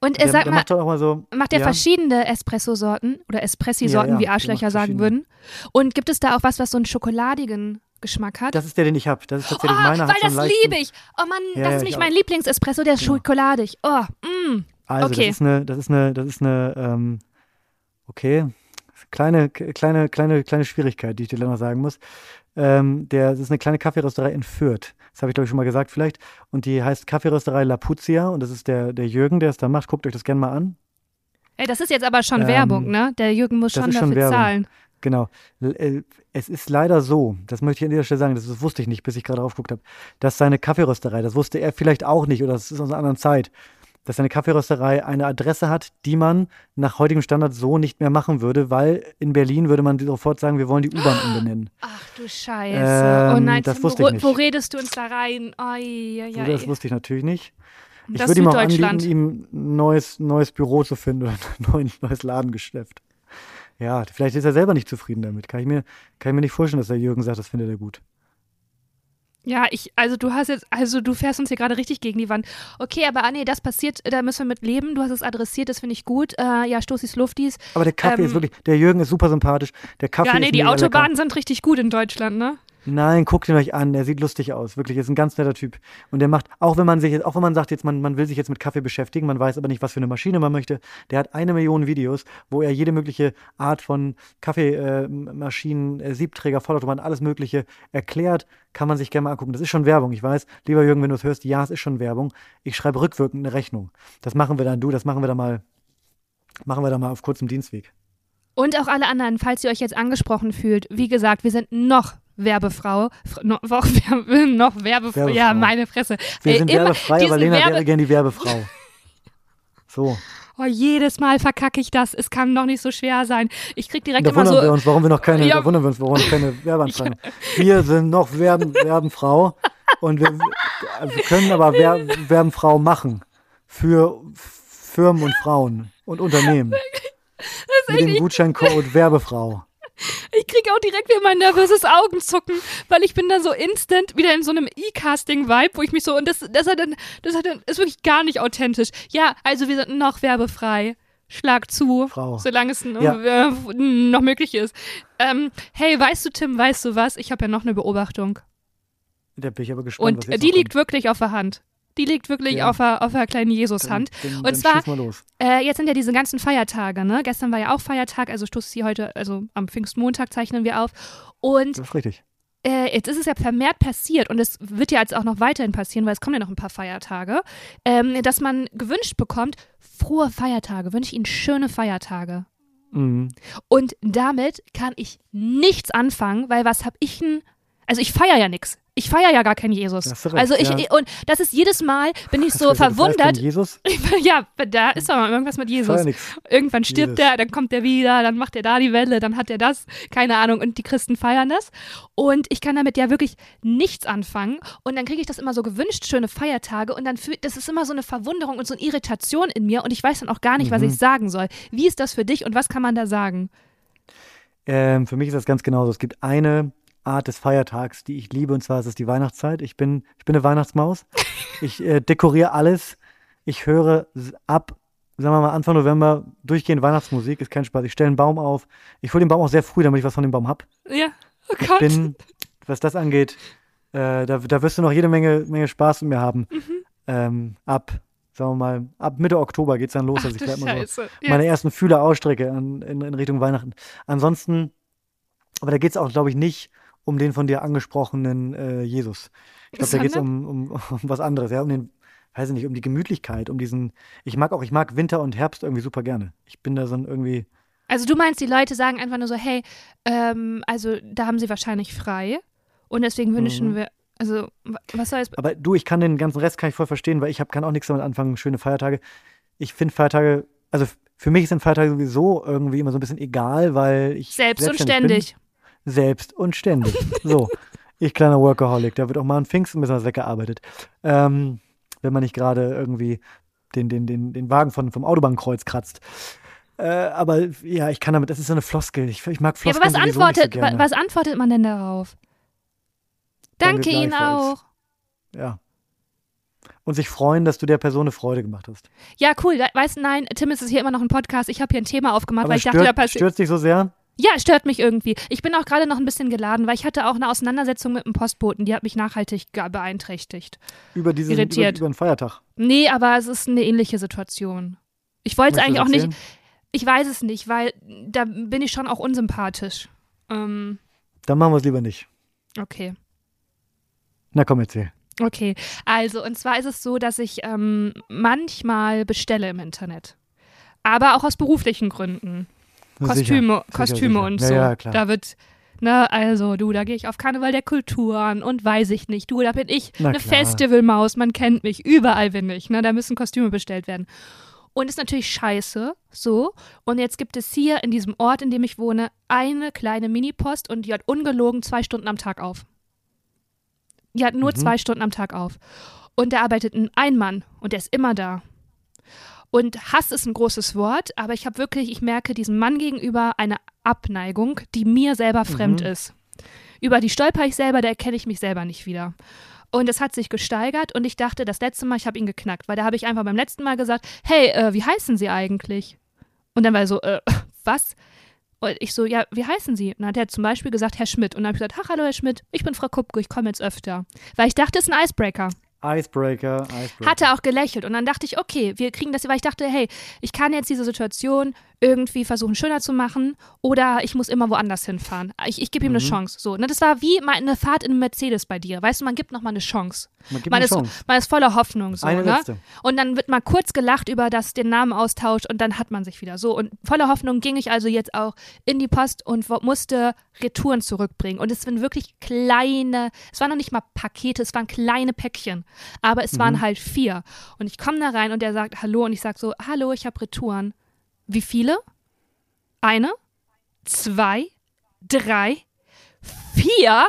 S2: Und äh,
S1: Der,
S2: sag
S1: der
S2: mal,
S1: macht mal so.
S2: macht der
S1: ja,
S2: verschiedene Espresso-Sorten oder Espressi-Sorten,
S1: Ja,
S2: wie Arschlöcher sagen würden? Und gibt es da auch was, was so einen schokoladigen Geschmack hat?
S1: Das ist der, den ich habe. Das ist
S2: oh,
S1: tatsächlich meiner.
S2: weil das liebe ich. Oh Mann,
S1: Ja,
S2: das
S1: ja,
S2: ist nicht
S1: ich
S2: mein. Lieblingsespresso, der ist
S1: Genau.
S2: schokoladig. Oh, mm.
S1: Also,
S2: Okay.
S1: das ist eine, das ist eine, das ist eine, ähm, okay, kleine, kleine, kleine, kleine Schwierigkeit, die ich dir noch sagen muss. Ähm, der, das ist eine kleine Kaffeerösterei in Fürth. Das habe ich, glaube ich, schon mal gesagt vielleicht. Und die heißt Kaffeerösterei Lapuzia und das ist der, der Jürgen, der es da macht. Guckt euch das gerne mal an.
S2: Ey, das ist jetzt aber schon
S1: Ähm,
S2: Werbung, ne? Der Jürgen muss schon dafür
S1: schon Werbung.
S2: zahlen.
S1: Genau. Äh, Es ist leider so, das möchte ich an dieser Stelle sagen, das wusste ich nicht, bis ich gerade drauf geguckt habe, dass seine Kaffeerösterei, das wusste er vielleicht auch nicht oder das ist aus einer anderen Zeit, dass seine Kaffeerösterei eine Adresse hat, die man nach heutigem Standard so nicht mehr machen würde, weil in Berlin würde man sofort sagen, wir wollen die U-Bahn umbenennen.
S2: Ach du Scheiße. oh
S1: Ähm,
S2: nein,
S1: das wusste
S2: wo,
S1: ich nicht.
S2: wo redest du uns da rein? Oi, oi, oi.
S1: das wusste ich natürlich nicht. Ich
S2: Das
S1: würde ihm auch anbieten, ihm ein neues, neues Büro zu finden oder [laughs] ein neues, neues Ladengeschäft. Ja, vielleicht ist er selber nicht zufrieden damit. Kann ich mir, kann ich mir nicht vorstellen, dass der Jürgen sagt, das findet er gut.
S2: Ja, ich, also du hast jetzt, also du fährst uns hier gerade richtig gegen die Wand. Okay, aber ah, nee, das passiert, da müssen wir mit leben. Du hast es adressiert, das finde ich gut. Äh, ja, Stoßis Luftis.
S1: Aber der Kaffee
S2: Ähm,
S1: ist wirklich, der Jürgen ist super sympathisch. Der Kaffee
S2: ja, nee,
S1: ist
S2: die Autobahnen
S1: Lecker.
S2: sind richtig gut in Deutschland, ne?
S1: Nein, guckt ihn euch an. Er sieht lustig aus. Wirklich, er ist ein ganz netter Typ. Und der macht, auch wenn man sich, jetzt- auch wenn man sagt, jetzt man, man will sich jetzt mit Kaffee beschäftigen, man weiß aber nicht, was für eine Maschine man möchte. Der hat eine Million Videos, wo er jede mögliche Art von Kaffeemaschinen, äh, Siebträger, Vollautomaten, alles Mögliche erklärt. Kann man sich gerne mal angucken. Das ist schon Werbung. Ich weiß, lieber Jürgen, wenn du es hörst, ja, es ist schon Werbung. Ich schreibe rückwirkend eine Rechnung. Das machen wir dann, du, das machen wir dann mal, machen wir dann mal auf kurzem Dienstweg.
S2: Und auch alle anderen, falls ihr euch jetzt angesprochen fühlt, wie gesagt, wir sind noch Werbefrau, Fr- noch, [laughs] noch, Werbe, noch Werbefrau,
S1: Werbefrau.
S2: ja, meine Fresse.
S1: Wir
S2: Ey,
S1: sind
S2: immer
S1: werbefrei, aber Lena
S2: Werbe-
S1: wäre gerne die Werbefrau. [laughs] So.
S2: Oh, jedes Mal verkacke ich das. Es kann doch nicht so schwer sein. Ich krieg direkt
S1: Da
S2: immer
S1: wundern wir
S2: so.
S1: uns, warum wir noch keine,
S2: Ja.
S1: da wundern wir uns, warum wir noch keine [laughs] Werbeanfragen haben. Wir sind noch Werben, Werbenfrau und wir, wir können aber Wer, Werbenfrau machen für Firmen und Frauen und Unternehmen. Mit dem Gutscheincode Werbefrau.
S2: Ich krieg auch direkt wieder mein nervöses Augenzucken, weil ich bin dann so instant wieder in so einem E-Casting-Vibe, wo ich mich so, und das, das hat dann, das hat dann, ist wirklich gar nicht authentisch. Ja, also wir sind noch werbefrei. Schlag zu,
S1: Frau.
S2: solange es
S1: Ja.
S2: äh, noch möglich ist. Ähm, hey, weißt du, Tim, weißt du was? Ich habe ja noch eine Beobachtung.
S1: Da bin ich aber gespannt,
S2: Und die liegt wirklich auf der Hand. Die liegt wirklich
S1: Ja.
S2: auf der, auf der kleinen. Jesushand.
S1: Dann, dann,
S2: Und zwar-. Äh, jetzt sind ja diese ganzen Feiertage, ne? Gestern war ja auch Feiertag, also Stoß sie heute, also am Pfingstmontag zeichnen wir auf. Und
S1: Das ist richtig.
S2: äh, jetzt ist es ja vermehrt passiert und es wird ja jetzt auch noch weiterhin passieren, weil es kommen ja noch ein paar Feiertage, ähm, dass man gewünscht bekommt, frohe Feiertage, wünsche ich Ihnen schöne Feiertage.
S1: Mhm.
S2: Und damit kann ich nichts anfangen, weil was habe ich denn, also ich feiere ja nichts. Ich feiere ja gar keinen Jesus.
S1: Recht,
S2: also ich,
S1: ja.
S2: und das ist jedes Mal, bin ich so
S1: feierst
S2: verwundert.
S1: Jesus? [laughs]
S2: ja, da ist doch mal irgendwas mit
S1: Ich
S2: Jesus. Irgendwann stirbt
S1: Jesus.
S2: er, dann kommt er wieder, dann macht er da die Welle, dann hat er das, keine Ahnung. Und die Christen feiern das. Und ich kann damit ja wirklich nichts anfangen. Und dann kriege ich das immer so gewünscht, schöne Feiertage. Und dann fühlt, das ist immer so eine Verwunderung und so eine Irritation in mir. Und ich weiß dann auch gar nicht, was
S1: Mhm.
S2: ich sagen soll. Wie ist das für dich und was kann man da sagen?
S1: Ähm, für mich ist das ganz genauso. Es gibt eine Art des Feiertags, die ich liebe, und zwar ist es die Weihnachtszeit. Ich bin, ich bin eine Weihnachtsmaus. Ich äh, dekoriere alles. Ich höre ab sagen wir mal, Anfang November durchgehend Weihnachtsmusik, ist kein Spaß. Ich stelle einen Baum auf. Ich hole den Baum auch sehr früh, damit ich was von dem Baum hab.
S2: Ja. Oh
S1: Ich
S2: Gott.
S1: bin, was das angeht, äh, da, da wirst du noch jede Menge, Menge Spaß mit mir haben.
S2: Mhm.
S1: Ähm, ab, sagen wir mal, ab Mitte Oktober geht's dann los.
S2: Ach,
S1: also ich mal so.
S2: Ja.
S1: meine ersten Fühler ausstrecke an, in, in Richtung Weihnachten. Ansonsten, aber da geht's auch, glaube ich, nicht um den von dir angesprochenen äh, Jesus. Ich glaube, da geht's um, um, [laughs] um was anderes, ja, um den, weiß ich nicht, um die Gemütlichkeit, um diesen, ich mag auch, ich mag Winter und Herbst irgendwie super gerne. Ich bin da so ein irgendwie,
S2: Also du meinst, die Leute sagen einfach nur so, hey, ähm, also da haben sie wahrscheinlich frei und deswegen wünschen
S1: Mhm.
S2: wir, also wa- was soll es,
S1: aber du, ich kann den ganzen Rest kann ich voll verstehen, weil ich hab, kann auch nichts damit anfangen, schöne Feiertage. Ich finde Feiertage, also für mich sind Feiertage sowieso irgendwie immer so ein bisschen egal, weil ich
S2: selbst und
S1: selbstständig bin. Selbst und ständig. So, ich kleiner Workaholic, da wird auch mal an Pfingsten ein bisschen was weggearbeitet. Ähm, wenn man nicht gerade irgendwie den, den, den, den Wagen von, vom Autobahnkreuz kratzt. Äh, aber ja, ich kann damit, das ist so eine Floskel. Ich, ich mag
S2: Ja,
S1: Floskeln
S2: aber was antwortet,
S1: so
S2: was antwortet man denn darauf?
S1: Danke
S2: Ihnen auch.
S1: Ja. Und sich freuen, dass du der Person eine Freude gemacht hast.
S2: Ja, cool. Weißt du, nein, Tim, es ist hier immer noch ein Podcast. Ich habe hier ein Thema aufgemacht,
S1: Aber
S2: weil ich dachte, da passiert.
S1: stört dich so sehr?
S2: Ja, es stört mich irgendwie. Ich bin auch gerade noch ein bisschen geladen, weil ich hatte auch eine Auseinandersetzung mit einem Postboten, die hat mich nachhaltig beeinträchtigt.
S1: Über diesen über,
S2: Irritiert.
S1: über den Feiertag.
S2: Nee, aber es ist eine ähnliche Situation. Ich wollte es eigentlich auch nicht. Ich weiß es nicht, weil da bin ich schon auch unsympathisch. Ähm,
S1: Dann machen wir es lieber nicht.
S2: okay.
S1: Na komm, erzähl.
S2: Okay, also und zwar ist es so, dass ich ähm, manchmal bestelle im Internet. Aber auch aus beruflichen Gründen. Kostüme,
S1: sicher,
S2: Kostüme
S1: sicher.
S2: und
S1: ja,
S2: so.
S1: Ja, klar.
S2: Da wird, ne, also du, da gehe ich auf Karneval der Kulturen und weiß ich nicht. Du, da bin ich
S1: Na
S2: eine
S1: klar.
S2: Festivalmaus, man kennt mich, überall bin ich, ne, da müssen Kostüme bestellt werden. Und ist natürlich scheiße, so. Und jetzt gibt es hier in diesem Ort, in dem ich wohne, eine kleine Minipost und die hat ungelogen zwei Stunden am Tag auf. Die hat nur
S1: Mhm.
S2: zwei Stunden am Tag auf. Und da arbeitet ein Mann und der ist immer da. Und Hass ist ein großes Wort, aber ich habe wirklich, ich merke diesem Mann gegenüber eine Abneigung, die mir selber fremd
S1: Mhm.
S2: ist. Über die stolper ich selber, da erkenne ich mich selber nicht wieder. Und es hat sich gesteigert und ich dachte, das letzte Mal, ich habe ihn geknackt, weil da habe ich einfach beim letzten Mal gesagt, hey, äh, wie heißen Sie eigentlich? Und dann war er so, äh, [laughs] was? Und ich so, ja, wie heißen Sie? Und dann hat er zum Beispiel gesagt, Herr Schmidt. Und dann habe ich gesagt, ach, hallo, Herr Schmidt, ich bin Frau Kupke, ich komme jetzt öfter. Weil ich dachte, es ist ein Icebreaker.
S1: Icebreaker, Icebreaker.
S2: Hat er auch gelächelt. Und dann dachte ich, okay, wir kriegen das, weil ich dachte, hey, ich kann jetzt diese Situation irgendwie versuchen, schöner zu machen oder ich muss immer woanders hinfahren. Ich, ich gebe ihm eine
S1: Mhm.
S2: Chance. So, ne? Das war wie mal eine Fahrt in einem Mercedes bei dir. Weißt du, man gibt nochmal eine Chance.
S1: Man gibt
S2: Man
S1: eine
S2: ist,
S1: Chance.
S2: man ist voller Hoffnung. So,
S1: Eine
S2: ne?
S1: letzte.
S2: Und dann wird mal kurz gelacht über das, den Namen austauscht und dann hat man sich wieder. So, und voller Hoffnung ging ich also jetzt auch in die Post und musste Retouren zurückbringen. Und es sind wirklich kleine, es waren noch nicht mal Pakete, es waren kleine Päckchen. Aber es waren halt vier. Und ich komme da rein und der sagt Hallo und ich sage so, Hallo, ich habe Retouren. Wie viele? Eine, zwei, drei, vier.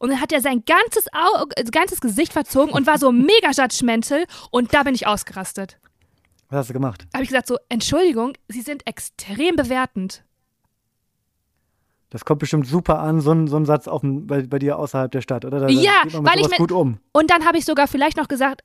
S2: Und dann hat er sein ganzes, Au äh, ganzes Gesicht verzogen und war so mega judgmental. Und da bin ich ausgerastet.
S1: Was hast du gemacht?
S2: Da habe ich gesagt so, Entschuldigung, Sie sind extrem bewertend.
S1: Das kommt bestimmt super an, so ein, so ein Satz auf bei, bei dir außerhalb der Stadt, oder? Da,
S2: Ja, weil ich mit-
S1: gut um.
S2: Und dann habe ich sogar vielleicht noch gesagt,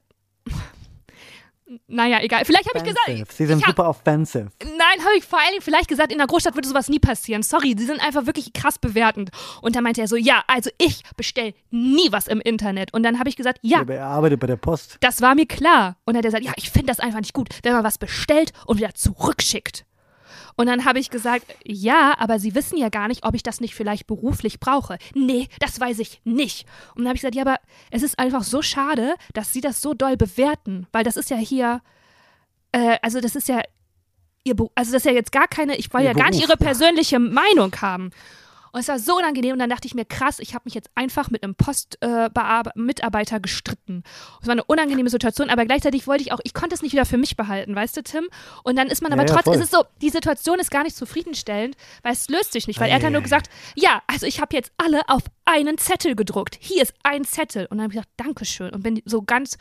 S2: naja, egal. Vielleicht habe ich gesagt.
S1: Sie sind
S2: hab-
S1: super offensive.
S2: Nein, habe ich vor allen Dingen vielleicht gesagt, in der Großstadt würde sowas nie passieren. Sorry, die sind einfach wirklich krass bewertend. Und dann meinte er so, ja, also ich bestelle nie was im Internet. Und dann habe ich gesagt, ja,
S1: er arbeitet bei der Post.
S2: das war mir klar. Und dann hat er gesagt, ja, ich finde das einfach nicht gut, wenn man was bestellt und wieder zurückschickt. Und dann habe ich gesagt, ja, aber Sie wissen ja gar nicht, ob ich das nicht vielleicht beruflich brauche. Nee, das weiß ich nicht. Und dann habe ich gesagt, ja, aber es ist einfach so schade, dass Sie das so doll bewerten, weil das ist ja hier, äh, also das ist ja Ihr, also das ist ja jetzt gar keine, ich wollte ja gar nicht
S1: Beruf.
S2: Ihre persönliche Meinung haben. Und es war so unangenehm und dann dachte ich mir, krass, ich habe mich jetzt einfach mit einem Postmitarbeiter gestritten. Es war eine unangenehme Situation, aber gleichzeitig wollte ich auch, ich konnte es nicht wieder für mich behalten, weißt du, Tim? Und dann ist man
S1: Ja,
S2: aber
S1: ja,
S2: trotzdem, es ist so, die Situation ist gar nicht zufriedenstellend, weil es löst sich nicht, weil er hat dann nur gesagt, ja, also ich habe jetzt alle auf einen Zettel gedruckt. Hier ist ein Zettel. Und dann habe ich gesagt, Dankeschön. Und bin so ganz,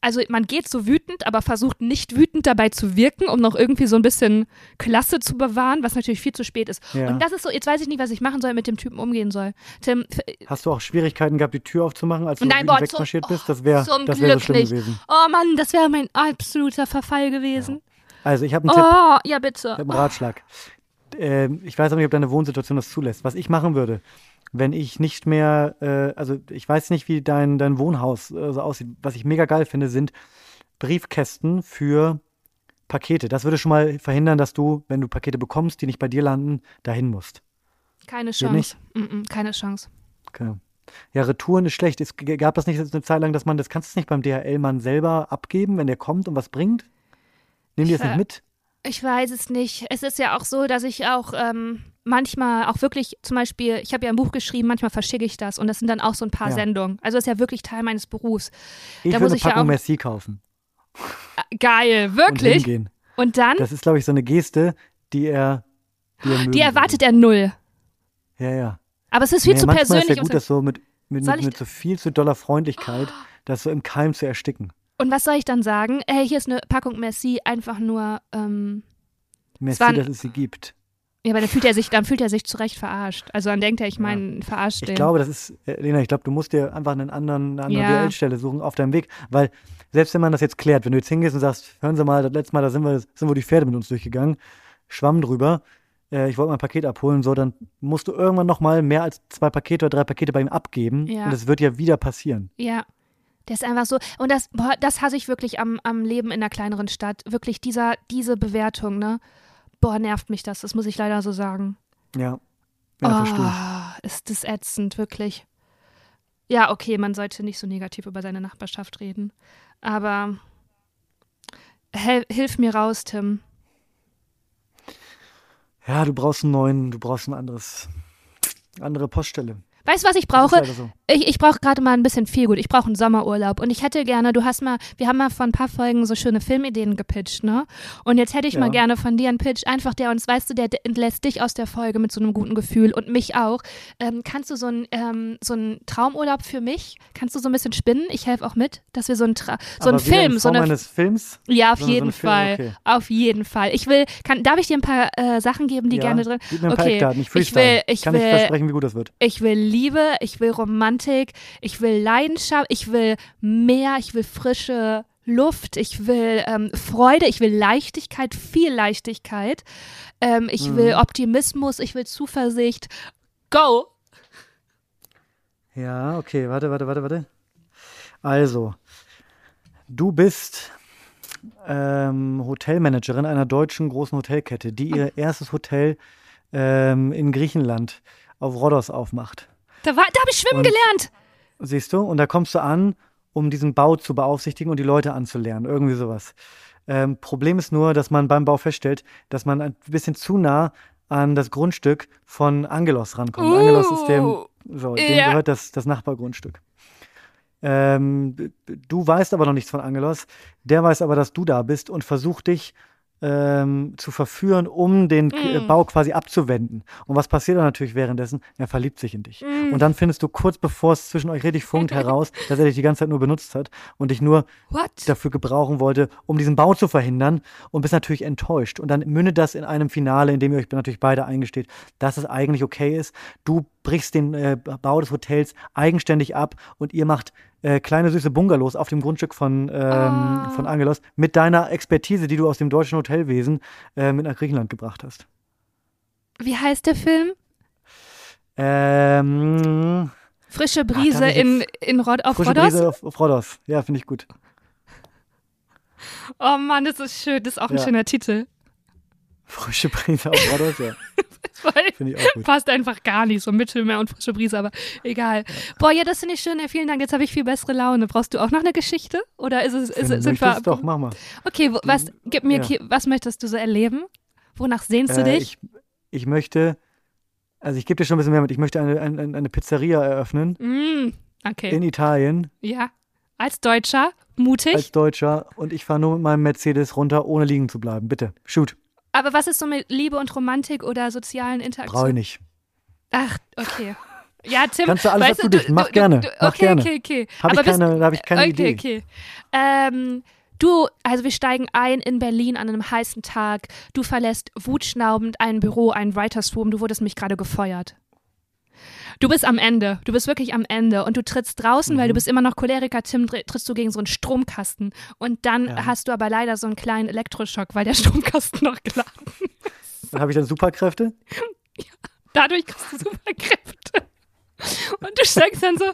S2: also man geht so wütend, aber versucht nicht wütend dabei zu wirken, um noch irgendwie so ein bisschen Klasse zu bewahren, was natürlich viel zu spät ist.
S1: Ja.
S2: Und das ist so, jetzt weiß ich nicht, was ich machen soll, mit dem Typen umgehen soll. Tim, f-
S1: Hast du auch Schwierigkeiten gehabt, die Tür aufzumachen, als du
S2: Nein, boah,
S1: wegmarschiert bist?
S2: oh,
S1: Das wäre
S2: zum
S1: das wär so schlimm
S2: nicht.
S1: gewesen.
S2: oh Mann, das wäre mein absoluter Verfall gewesen.
S1: Also ich habe einen Tipp,
S2: Oh, ja
S1: ich
S2: bitte.
S1: habe einen Ratschlag. Ähm, ich weiß aber nicht, ob deine Wohnsituation das zulässt. Was ich machen würde, wenn ich nicht mehr, äh, also ich weiß nicht, wie dein, dein Wohnhaus äh, so aussieht. Was ich mega geil finde, sind Briefkästen für Pakete. Das würde schon mal verhindern, dass du, wenn du Pakete bekommst, die nicht bei dir landen, dahin musst.
S2: Keine? Chance. Mm -mm, keine Chance.
S1: Okay. Ja, Retouren ist schlecht. Es gab das nicht eine Zeit lang, dass man, das kannst du nicht beim DHL-Mann selber abgeben, wenn der kommt und was bringt? Nimm die das
S2: Ich,
S1: nicht
S2: äh,
S1: mit?
S2: Ich weiß es nicht. Es ist ja auch so, dass ich auch ähm, manchmal auch wirklich, zum Beispiel, ich habe ja ein Buch geschrieben, manchmal verschicke ich das und das sind dann auch so ein paar
S1: Ja.
S2: Sendungen. Also ist ja wirklich Teil meines Berufs.
S1: Ich
S2: da
S1: würde
S2: muss
S1: eine
S2: ich ja
S1: Packung
S2: auch-
S1: Merci kaufen
S2: Äh, Geil,
S1: und
S2: wirklich.
S1: hingehen.
S2: Und, dann,
S1: Das ist, glaube ich, so eine Geste, die er, die er
S2: die
S1: würde.
S2: erwartet er null.
S1: Ja, ja.
S2: Aber es ist viel
S1: Nee,
S2: zu persönlich.
S1: ist ja gut, das so mit, mit, mit, mit so viel zu doller Freundlichkeit, das so im Keim zu ersticken.
S2: Und was soll ich dann sagen? Hey, hier ist eine Packung Merci, einfach nur, ähm,
S1: Merci,
S2: war ein-
S1: dass es sie gibt.
S2: ja, aber dann fühlt er sich, dann fühlt er sich zu Recht verarscht. Also dann denkt er, ich
S1: Ja.
S2: meine, verarscht
S1: Ich
S2: den.
S1: glaube, das ist, äh, Lena, ich glaube, du musst dir einfach einen anderen, eine andere
S2: Ja.
S1: DL-Stelle suchen auf deinem Weg, weil selbst wenn man das jetzt klärt, wenn du jetzt hingehst und sagst, hören Sie mal, das letzte Mal, da sind wir, sind wir die Pferde mit uns durchgegangen, Schwamm drüber, äh, ich wollte mein Paket abholen, so, dann musst du irgendwann nochmal mehr als zwei Pakete oder drei Pakete bei ihm abgeben
S2: Ja.
S1: und es wird ja wieder passieren.
S2: Ja. Der ist einfach so. Und das, boah, das hasse ich wirklich am, am Leben in einer kleineren Stadt. Wirklich dieser, diese Bewertung, ne? Boah, nervt mich das. Das muss ich leider so sagen.
S1: Ja, ja, verstehe ich.
S2: oh, ist das ätzend, wirklich. Ja, okay, man sollte nicht so negativ über seine Nachbarschaft reden. Aber hel hilf mir raus, Tim.
S1: Ja, du brauchst einen neuen, du brauchst ein anderes, andere Poststelle.
S2: Weißt du, was ich brauche?
S1: leider so.
S2: Ich, ich brauche gerade mal ein bisschen viel gut. Ich brauche einen Sommerurlaub. Und ich hätte gerne, du hast mal, wir haben mal vor ein paar Folgen so schöne Filmideen gepitcht, ne? Und jetzt hätte ich
S1: Ja.
S2: mal gerne von dir einen Pitch, einfach der uns, weißt du, der entlässt dich aus der Folge mit so einem guten Gefühl und mich auch. Ähm, kannst du so einen ähm, so einen Traumurlaub für mich? Kannst du so ein bisschen spinnen? Ich helfe auch mit, dass wir so einen, Tra so einen Film, so eine
S1: eines Films?
S2: ja, auf
S1: so so
S2: jeden
S1: Film-
S2: Fall.
S1: okay.
S2: Auf jeden Fall. Ich will, kann, darf ich dir ein paar äh, Sachen geben, die
S1: ja,
S2: gerne drin?
S1: Gib mir ein paar
S2: Okay,
S1: Eckdaten, ich
S2: ich will- ich
S1: Kann
S2: will-
S1: ich versprechen, wie gut das wird.
S2: Ich will Liebe, ich will Romantik, ich will Leidenschaft, ich will Meer, ich will frische Luft, ich will ähm, Freude, ich will Leichtigkeit, viel Leichtigkeit. Ähm, ich will
S1: Mhm.
S2: Optimismus, ich will Zuversicht. Go!
S1: Ja, okay, warte, warte, warte, warte. Also, du bist ähm, Hotelmanagerin einer deutschen großen Hotelkette, die ihr [laughs] erstes Hotel ähm, in Griechenland auf Rhodos aufmacht.
S2: Da, war- da habe ich schwimmen
S1: Und-
S2: gelernt.
S1: Siehst du? Und da kommst du an, um diesen Bau zu beaufsichtigen und die Leute anzulernen. Irgendwie sowas. Ähm, Problem ist nur, dass man beim Bau feststellt, dass man ein bisschen zu nah an das Grundstück von Angelos rankommt. Angelos ist dem,
S2: Uh,
S1: so, dem
S2: ja.
S1: gehört das, das Nachbargrundstück. Ähm, du weißt aber noch nichts von Angelos. Der weiß aber, dass du da bist und versucht dich ähm, zu verführen, um den
S2: Mm.
S1: Bau quasi abzuwenden. Und was passiert dann natürlich währenddessen? Er verliebt sich in dich.
S2: Mm.
S1: Und dann findest du kurz bevor es zwischen euch richtig funkt [laughs] heraus, dass er dich die ganze Zeit nur benutzt hat und dich nur
S2: What?
S1: dafür gebrauchen wollte, um diesen Bau zu verhindern und bist natürlich enttäuscht. Und dann mündet das in einem Finale, in dem ihr euch natürlich beide eingesteht, dass es eigentlich okay ist. Du brichst den äh, Bau des Hotels eigenständig ab und ihr macht äh, kleine süße Bungalows auf dem Grundstück von, ähm,
S2: Ah.
S1: von Angelos mit deiner Expertise, die du aus dem deutschen Hotelwesen äh, mit nach Griechenland gebracht hast.
S2: Wie heißt der Film?
S1: Ähm,
S2: Frische Brise
S1: hab ich
S2: in, in Rod auf
S1: Frische
S2: Rhodos?
S1: Brise auf, auf Rhodos. Ja, finde ich gut.
S2: Oh Mann, das ist schön. Das ist auch ein
S1: Ja.
S2: schöner Titel.
S1: Frische Brise auf Rhodos, ja. [laughs] Finde ich auch gut.
S2: Passt einfach gar nicht, so Mittelmeer und frische Brise, aber egal. Boah, ja, das finde ich schön. Ja, vielen Dank. Jetzt habe ich viel bessere Laune. Brauchst du auch noch eine Geschichte? Oder ist es, ist, sind wir.
S1: doch, mach mal.
S2: Okay, wo, was, gib mir,
S1: Ja.
S2: Was möchtest du so erleben? Wonach sehnst du
S1: Äh,
S2: dich?
S1: ich, ich möchte, also ich gebe dir schon ein bisschen mehr mit, ich möchte eine, eine, eine Pizzeria eröffnen
S2: Mm, okay.
S1: in Italien
S2: ja. Als Deutscher, mutig.
S1: als Deutscher und ich fahre nur mit meinem Mercedes runter, ohne liegen zu bleiben. Bitte, shoot.
S2: Aber was ist so mit Liebe und Romantik oder sozialen
S1: Brauche ich
S2: Interaktionen?
S1: nicht.
S2: Ach, okay. Ja, Tim,
S1: Kannst du alles
S2: weißt
S1: dazu dichten. Mach gerne. Mach
S2: okay,
S1: gerne.
S2: okay, okay.
S1: Habe ich
S2: Aber bist-
S1: keine, da habe ich keine
S2: okay,
S1: Idee.
S2: okay. Ähm, du, also wir steigen ein in Berlin an einem heißen Tag. Du verlässt wutschnaubend ein Büro, ein Writers Room. Du wurdest mich gerade gefeuert. Du bist am Ende. Du bist wirklich am Ende. Und du trittst draußen, weil du
S1: Mhm.
S2: bist immer noch Choleriker, Tim, trittst du gegen so einen Stromkasten. Und dann
S1: Ja.
S2: hast du aber leider so einen kleinen Elektroschock, weil der [laughs] Stromkasten noch geladen
S1: Dann habe ich dann Superkräfte. [laughs]
S2: Dadurch kriegst du Superkräfte. [laughs] Und du steigst dann so,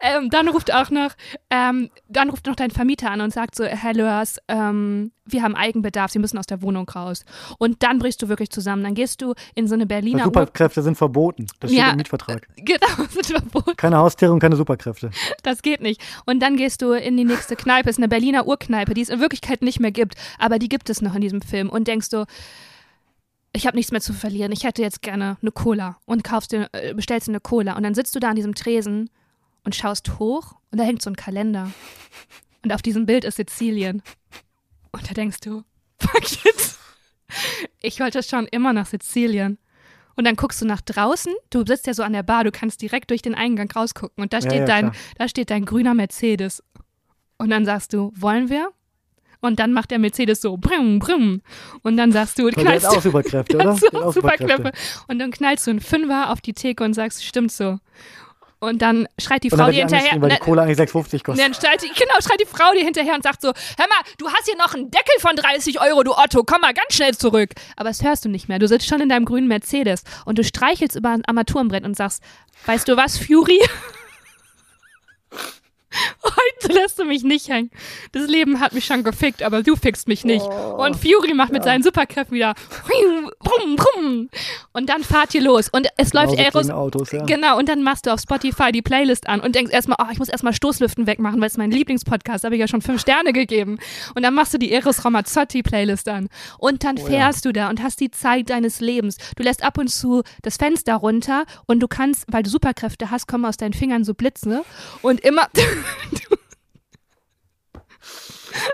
S2: ähm, dann ruft auch noch, ähm, dann ruft noch dein Vermieter an und sagt so, Herr Lörs, ähm, wir haben Eigenbedarf, Sie müssen aus der Wohnung raus. Und dann brichst du wirklich zusammen. Dann gehst du in so eine Berliner
S1: Superkräfte sind verboten. Das steht
S2: Ja.
S1: im Mietvertrag. [laughs]
S2: Genau, sind verboten.
S1: Keine Haustiere und keine Superkräfte.
S2: Das geht nicht. Und dann gehst du in die nächste Kneipe, ist eine Berliner Urkneipe, die es in Wirklichkeit nicht mehr gibt, aber die gibt es noch in diesem Film und denkst du, ich habe nichts mehr zu verlieren, ich hätte jetzt gerne eine Cola und kaufst dir, äh, bestellst dir eine Cola und dann sitzt du da an diesem Tresen und schaust hoch und da hängt so ein Kalender und auf diesem Bild ist Sizilien und da denkst du, fuck it, ich wollte schon immer nach Sizilien. Und dann guckst du nach draußen, du sitzt ja so an der Bar, du kannst direkt durch den Eingang rausgucken und da
S1: Ja,
S2: steht
S1: ja,
S2: dein,
S1: klar.
S2: da steht dein grüner Mercedes. Und dann sagst du, wollen wir? Und dann macht der Mercedes so brumm, brumm. Und dann sagst du,
S1: hat
S2: knallst
S1: auch
S2: du,
S1: Superkräfte, oder? [laughs]
S2: auch Superkräfte. Und dann knallst du einen Fünfer auf die Theke und sagst, stimmt so. Und dann schreit die
S1: Und
S2: Frau dir hinterher.
S1: weil die Cola eigentlich 6,50
S2: und
S1: kostet.
S2: dann schreit die, genau, schreit die Frau dir hinterher und sagt so, hör mal, du hast hier noch einen Deckel von 30 Euro, du Otto, komm mal ganz schnell zurück. Aber das hörst du nicht mehr. Du sitzt schon in deinem grünen Mercedes und du streichelst über ein Armaturenbrett und sagst, weißt du was, Fury? [laughs] Heute lässt du mich nicht hängen. Das Leben hat mich schon gefickt, aber du fickst mich nicht. und Fury macht mit seinen Superkräften wieder brumm, brumm. Und dann fahrt ihr los. Und es läuft
S1: Genauso
S2: Eros,
S1: klingen Autos, ja.
S2: Genau, und dann machst du auf Spotify die Playlist an und denkst erstmal, oh, ich muss erstmal Stoßlüften wegmachen, weil es mein Lieblingspodcast, habe ich ja schon fünf Sterne gegeben. Und dann machst du die Eros Ramazzotti Playlist an. Und dann
S1: Oh ja.
S2: fährst du da und hast die Zeit deines Lebens. Du lässt ab und zu das Fenster runter und du kannst, weil du Superkräfte hast, kommen aus deinen Fingern so Blitze. Und immer, [laughs]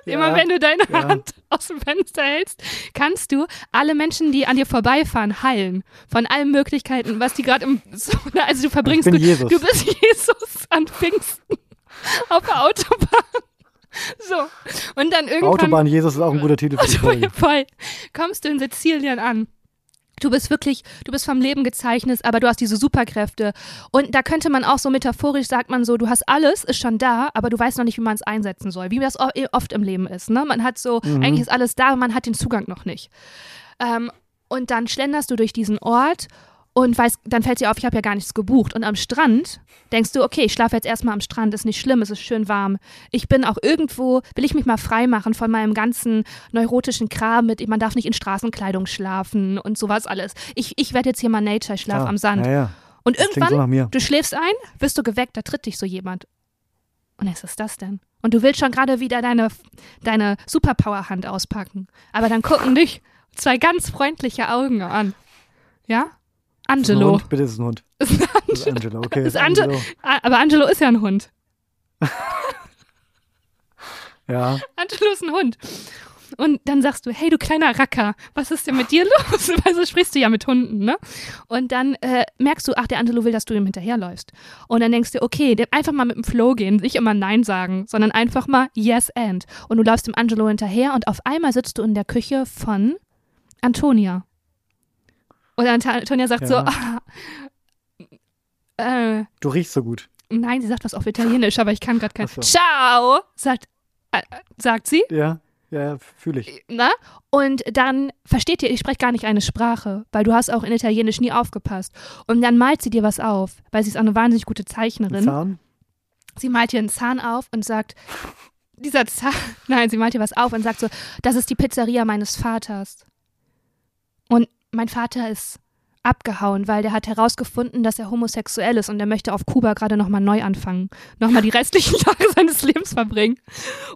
S2: immer
S1: Ja,
S2: wenn du deine
S1: ja.
S2: Hand aus dem Fenster hältst, kannst du alle Menschen, die an dir vorbeifahren, heilen. Von allen Möglichkeiten, was die gerade im. [laughs] So, also du verbringst.
S1: bin
S2: gut-
S1: Jesus.
S2: Du bist [laughs] Jesus an Pfingsten [laughs] auf der Autobahn. So. Und dann irgendwann.
S1: Autobahn Jesus ist auch ein guter Titel für die Folge.
S2: Kommst du in Sizilien an. Du bist wirklich, du bist vom Leben gezeichnet, aber du hast diese Superkräfte. Und da könnte man auch so metaphorisch, sagt man so, du hast alles, ist schon da, aber du weißt noch nicht, wie man es einsetzen soll. Wie das eh oft im Leben ist. Ne? Man hat so,
S1: Mhm.
S2: eigentlich ist alles da, aber man hat den Zugang noch nicht. Ähm, und dann schlenderst du durch diesen Ort und weißt, dann fällt dir auf, ich habe ja gar nichts gebucht. Und am Strand denkst du, okay, ich schlafe jetzt erstmal am Strand, ist nicht schlimm, es ist schön warm. Ich bin auch irgendwo, will ich mich mal frei machen von meinem ganzen neurotischen Kram mit, man darf nicht in Straßenkleidung schlafen und sowas alles. Ich, ich werde jetzt hier mal Nature, ich schlafe
S1: Ah,
S2: am Sand.
S1: Ja, ja.
S2: Und
S1: Das so
S2: irgendwann,
S1: mir.
S2: du schläfst ein, wirst du geweckt, da tritt dich so jemand. Und was ist das denn? Und du willst schon gerade wieder deine, deine Superpower-Hand auspacken. Aber dann gucken dich zwei ganz freundliche Augen an. Ja?
S1: Ist
S2: Angelo.
S1: Hund? Bitte ist es ein Hund. [laughs]
S2: Ist ein
S1: Das ist Angelo, okay.
S2: Ist
S1: ist
S2: Ange-
S1: Angelo.
S2: Ah, Aber Angelo ist ja ein Hund. [laughs]
S1: Ja.
S2: Angelo ist ein Hund. Und dann sagst du, hey du kleiner Racker, was ist denn mit dir los? Weil [laughs] so sprichst du ja mit Hunden, ne? Und dann äh, merkst du, ach, der Angelo will, dass du ihm hinterherläufst. Und dann denkst du, okay, einfach mal mit dem Flow gehen, nicht immer Nein sagen, sondern einfach mal Yes and. Und du läufst dem Angelo hinterher und auf einmal sitzt du in der Küche von Antonia. Und Ant Antonia sagt so,
S1: Ja.
S2: ah, [laughs] äh,
S1: Du riechst so gut.
S2: nein, sie sagt was auf Italienisch, aber ich kann gerade kein.
S1: So.
S2: Ciao, sagt, äh, sagt sie.
S1: Ja, ja, fühle ich.
S2: Na? Und dann versteht ihr, ich spreche gar nicht eine Sprache, weil du hast auch in Italienisch nie aufgepasst. Und dann malt sie dir was auf, weil sie ist auch eine wahnsinnig gute
S1: Ein
S2: Zeichnerin.
S1: Zahn?
S2: Sie malt dir einen Zahn auf und sagt, dieser Zahn, [laughs] nein, sie malt dir was auf und sagt so, das ist die Pizzeria meines Vaters. Und mein Vater ist abgehauen, weil der hat herausgefunden, dass er homosexuell ist und er möchte auf Kuba gerade nochmal neu anfangen. Nochmal die restlichen [laughs] Jahre seines Lebens verbringen.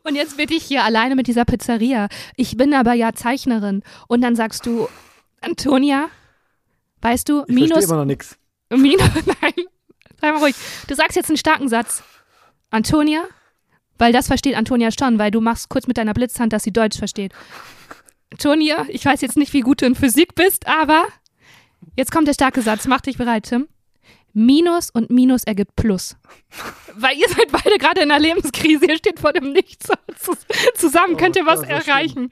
S2: Und jetzt bin ich hier alleine mit dieser Pizzeria. Ich bin aber ja Zeichnerin. Und dann sagst du, Antonia, weißt du,
S1: Ich
S2: minus
S1: immer noch nichts.
S2: Minus, [laughs] nein, sei mal ruhig. Du sagst jetzt einen starken Satz. Antonia, weil das versteht Antonia schon, weil du machst kurz mit deiner Blitzhand, dass sie Deutsch versteht. Antonia, ich weiß jetzt nicht, wie gut du in Physik bist, aber jetzt kommt der starke Satz. Mach dich bereit, Tim. Minus und Minus ergibt Plus. Weil ihr seid beide gerade in einer Lebenskrise, ihr steht vor dem Nichts. Zusammen könnt ihr was
S1: Oh, das ist
S2: erreichen.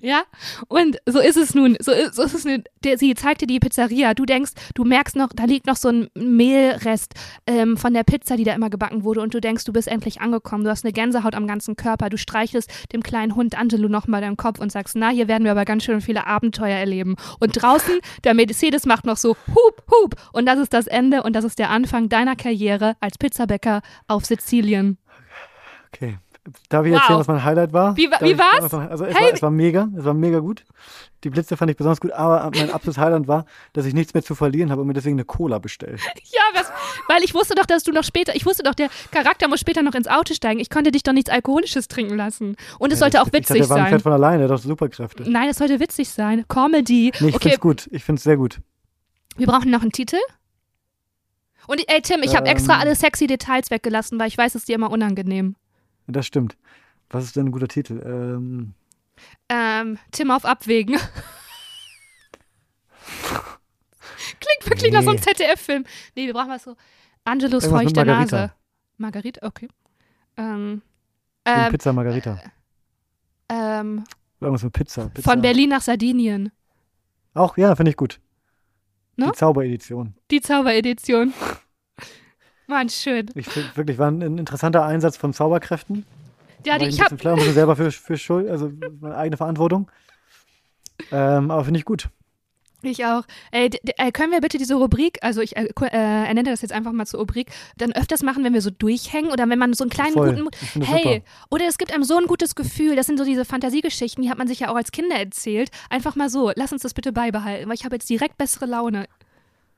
S2: Ja? Und so ist es nun. So ist, so ist es nun. Der, sie zeigt dir die Pizzeria. Du denkst, du merkst noch, da liegt noch so ein Mehlrest ähm, von der Pizza, die da immer gebacken wurde. Und du denkst, du bist endlich angekommen. Du hast eine Gänsehaut am ganzen Körper. Du streichelst dem kleinen Hund Angelo nochmal deinen Kopf und sagst, na, hier werden wir aber ganz schön viele Abenteuer erleben. Und draußen, der Mercedes macht noch so Hup, Hup. Und das ist das Ende und das ist der Anfang deiner Karriere als Pizzabäcker auf Sizilien.
S1: Okay. Darf ich
S2: Wow.
S1: erzählen, was mein Highlight war?
S2: Wie
S1: Darf
S2: wie
S1: ich-
S2: war's?
S1: Also es,
S2: Hey,
S1: war, es war mega, es war mega gut. Die Blitze fand ich besonders gut, aber mein absolutes Highlight war, dass ich nichts mehr zu verlieren habe und mir deswegen eine Cola bestellt. [laughs]
S2: Ja, was, weil ich wusste doch, dass du noch später, ich wusste doch, der Charakter muss später noch ins Auto steigen. Ich konnte dich doch nichts Alkoholisches trinken lassen. Und es sollte auch
S1: ich dachte,
S2: witzig
S1: der
S2: sein.
S1: fährt von alleine, der hat doch Superkräfte.
S2: Nein, es sollte witzig sein. Comedy.
S1: Nee, ich
S2: okay,
S1: find's gut. Ich find's sehr gut.
S2: wir brauchen noch einen Titel. Und ey, Tim, ich habe
S1: Ähm.
S2: extra alle sexy Details weggelassen, weil ich weiß, es ist dir immer unangenehm.
S1: Das stimmt. Was ist denn ein guter Titel? Ähm,
S2: Ähm, Tim auf Abwägen. [laughs] Klingt wirklich nach so einem
S1: Nee.
S2: ZDF-Film. Nee, wir brauchen was so. Angelos
S1: Irgendwas
S2: feuchte
S1: Margarita.
S2: Nase. Margarita, okay. Ähm,
S1: ähm, Pizza Margarita.
S2: ähm,
S1: Irgendwas mit Pizza. Pizza.
S2: von Berlin nach Sardinien.
S1: Auch, ja, finde ich gut.
S2: Ne?
S1: Die Zauberedition.
S2: Die Zauberedition. [laughs] Mann, schön.
S1: Ich finde wirklich, war ein, ein interessanter Einsatz von Zauberkräften.
S2: Ja, die,
S1: ich
S2: ich
S1: ein
S2: hab,
S1: bisschen [laughs] klar, bisschen selber für, für Schuld, also meine eigene Verantwortung. Ähm, aber finde ich gut.
S2: Ich auch. Äh, können wir bitte diese Rubrik, also ich äh, äh, ernenne das jetzt einfach mal zur Rubrik, dann öfters machen, wenn wir so durchhängen oder wenn man so einen kleinen
S1: Voll.
S2: guten.
S1: Das
S2: Hey,
S1: super.
S2: oder es gibt einem so ein gutes Gefühl. Das sind so diese Fantasiegeschichten, die hat man sich ja auch als Kinder erzählt. Einfach mal so, lass uns das bitte beibehalten, weil ich habe jetzt direkt bessere Laune.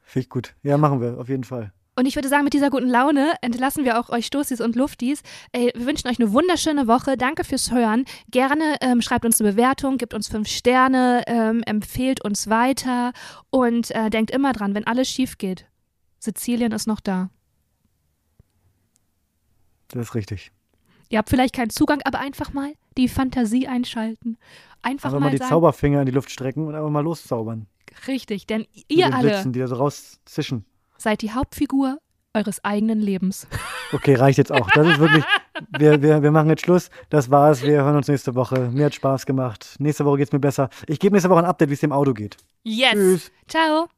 S1: Finde ich gut. Ja, machen wir, auf jeden Fall.
S2: Und ich würde sagen, mit dieser guten Laune entlassen wir auch euch Stoßis und Luftis. Ey, wir wünschen euch eine wunderschöne Woche. Danke fürs Hören. Gerne ähm, schreibt uns eine Bewertung, gebt uns fünf Sterne, ähm, empfehlt uns weiter und äh, denkt immer dran, wenn alles schief geht, Sizilien ist noch da.
S1: Das ist richtig.
S2: Ihr habt vielleicht keinen Zugang, aber einfach mal die Fantasie einschalten. Einfach
S1: Einfach
S2: mal
S1: mal die
S2: sagen,
S1: Zauberfinger in die Luft strecken und einfach mal loszaubern.
S2: richtig, denn ihr
S1: den
S2: alle
S1: Blitzen, die da so rauszischen.
S2: Seid die Hauptfigur eures eigenen Lebens.
S1: Okay, reicht jetzt auch. Das ist wirklich, wir, wir, wir machen jetzt Schluss. Das war's. Wir hören uns nächste Woche. Mir hat Spaß gemacht. Nächste Woche geht's mir besser. Ich gebe nächste Woche ein Update, wie es dem Auto geht.
S2: Yes!
S1: Tschüss.
S2: Ciao!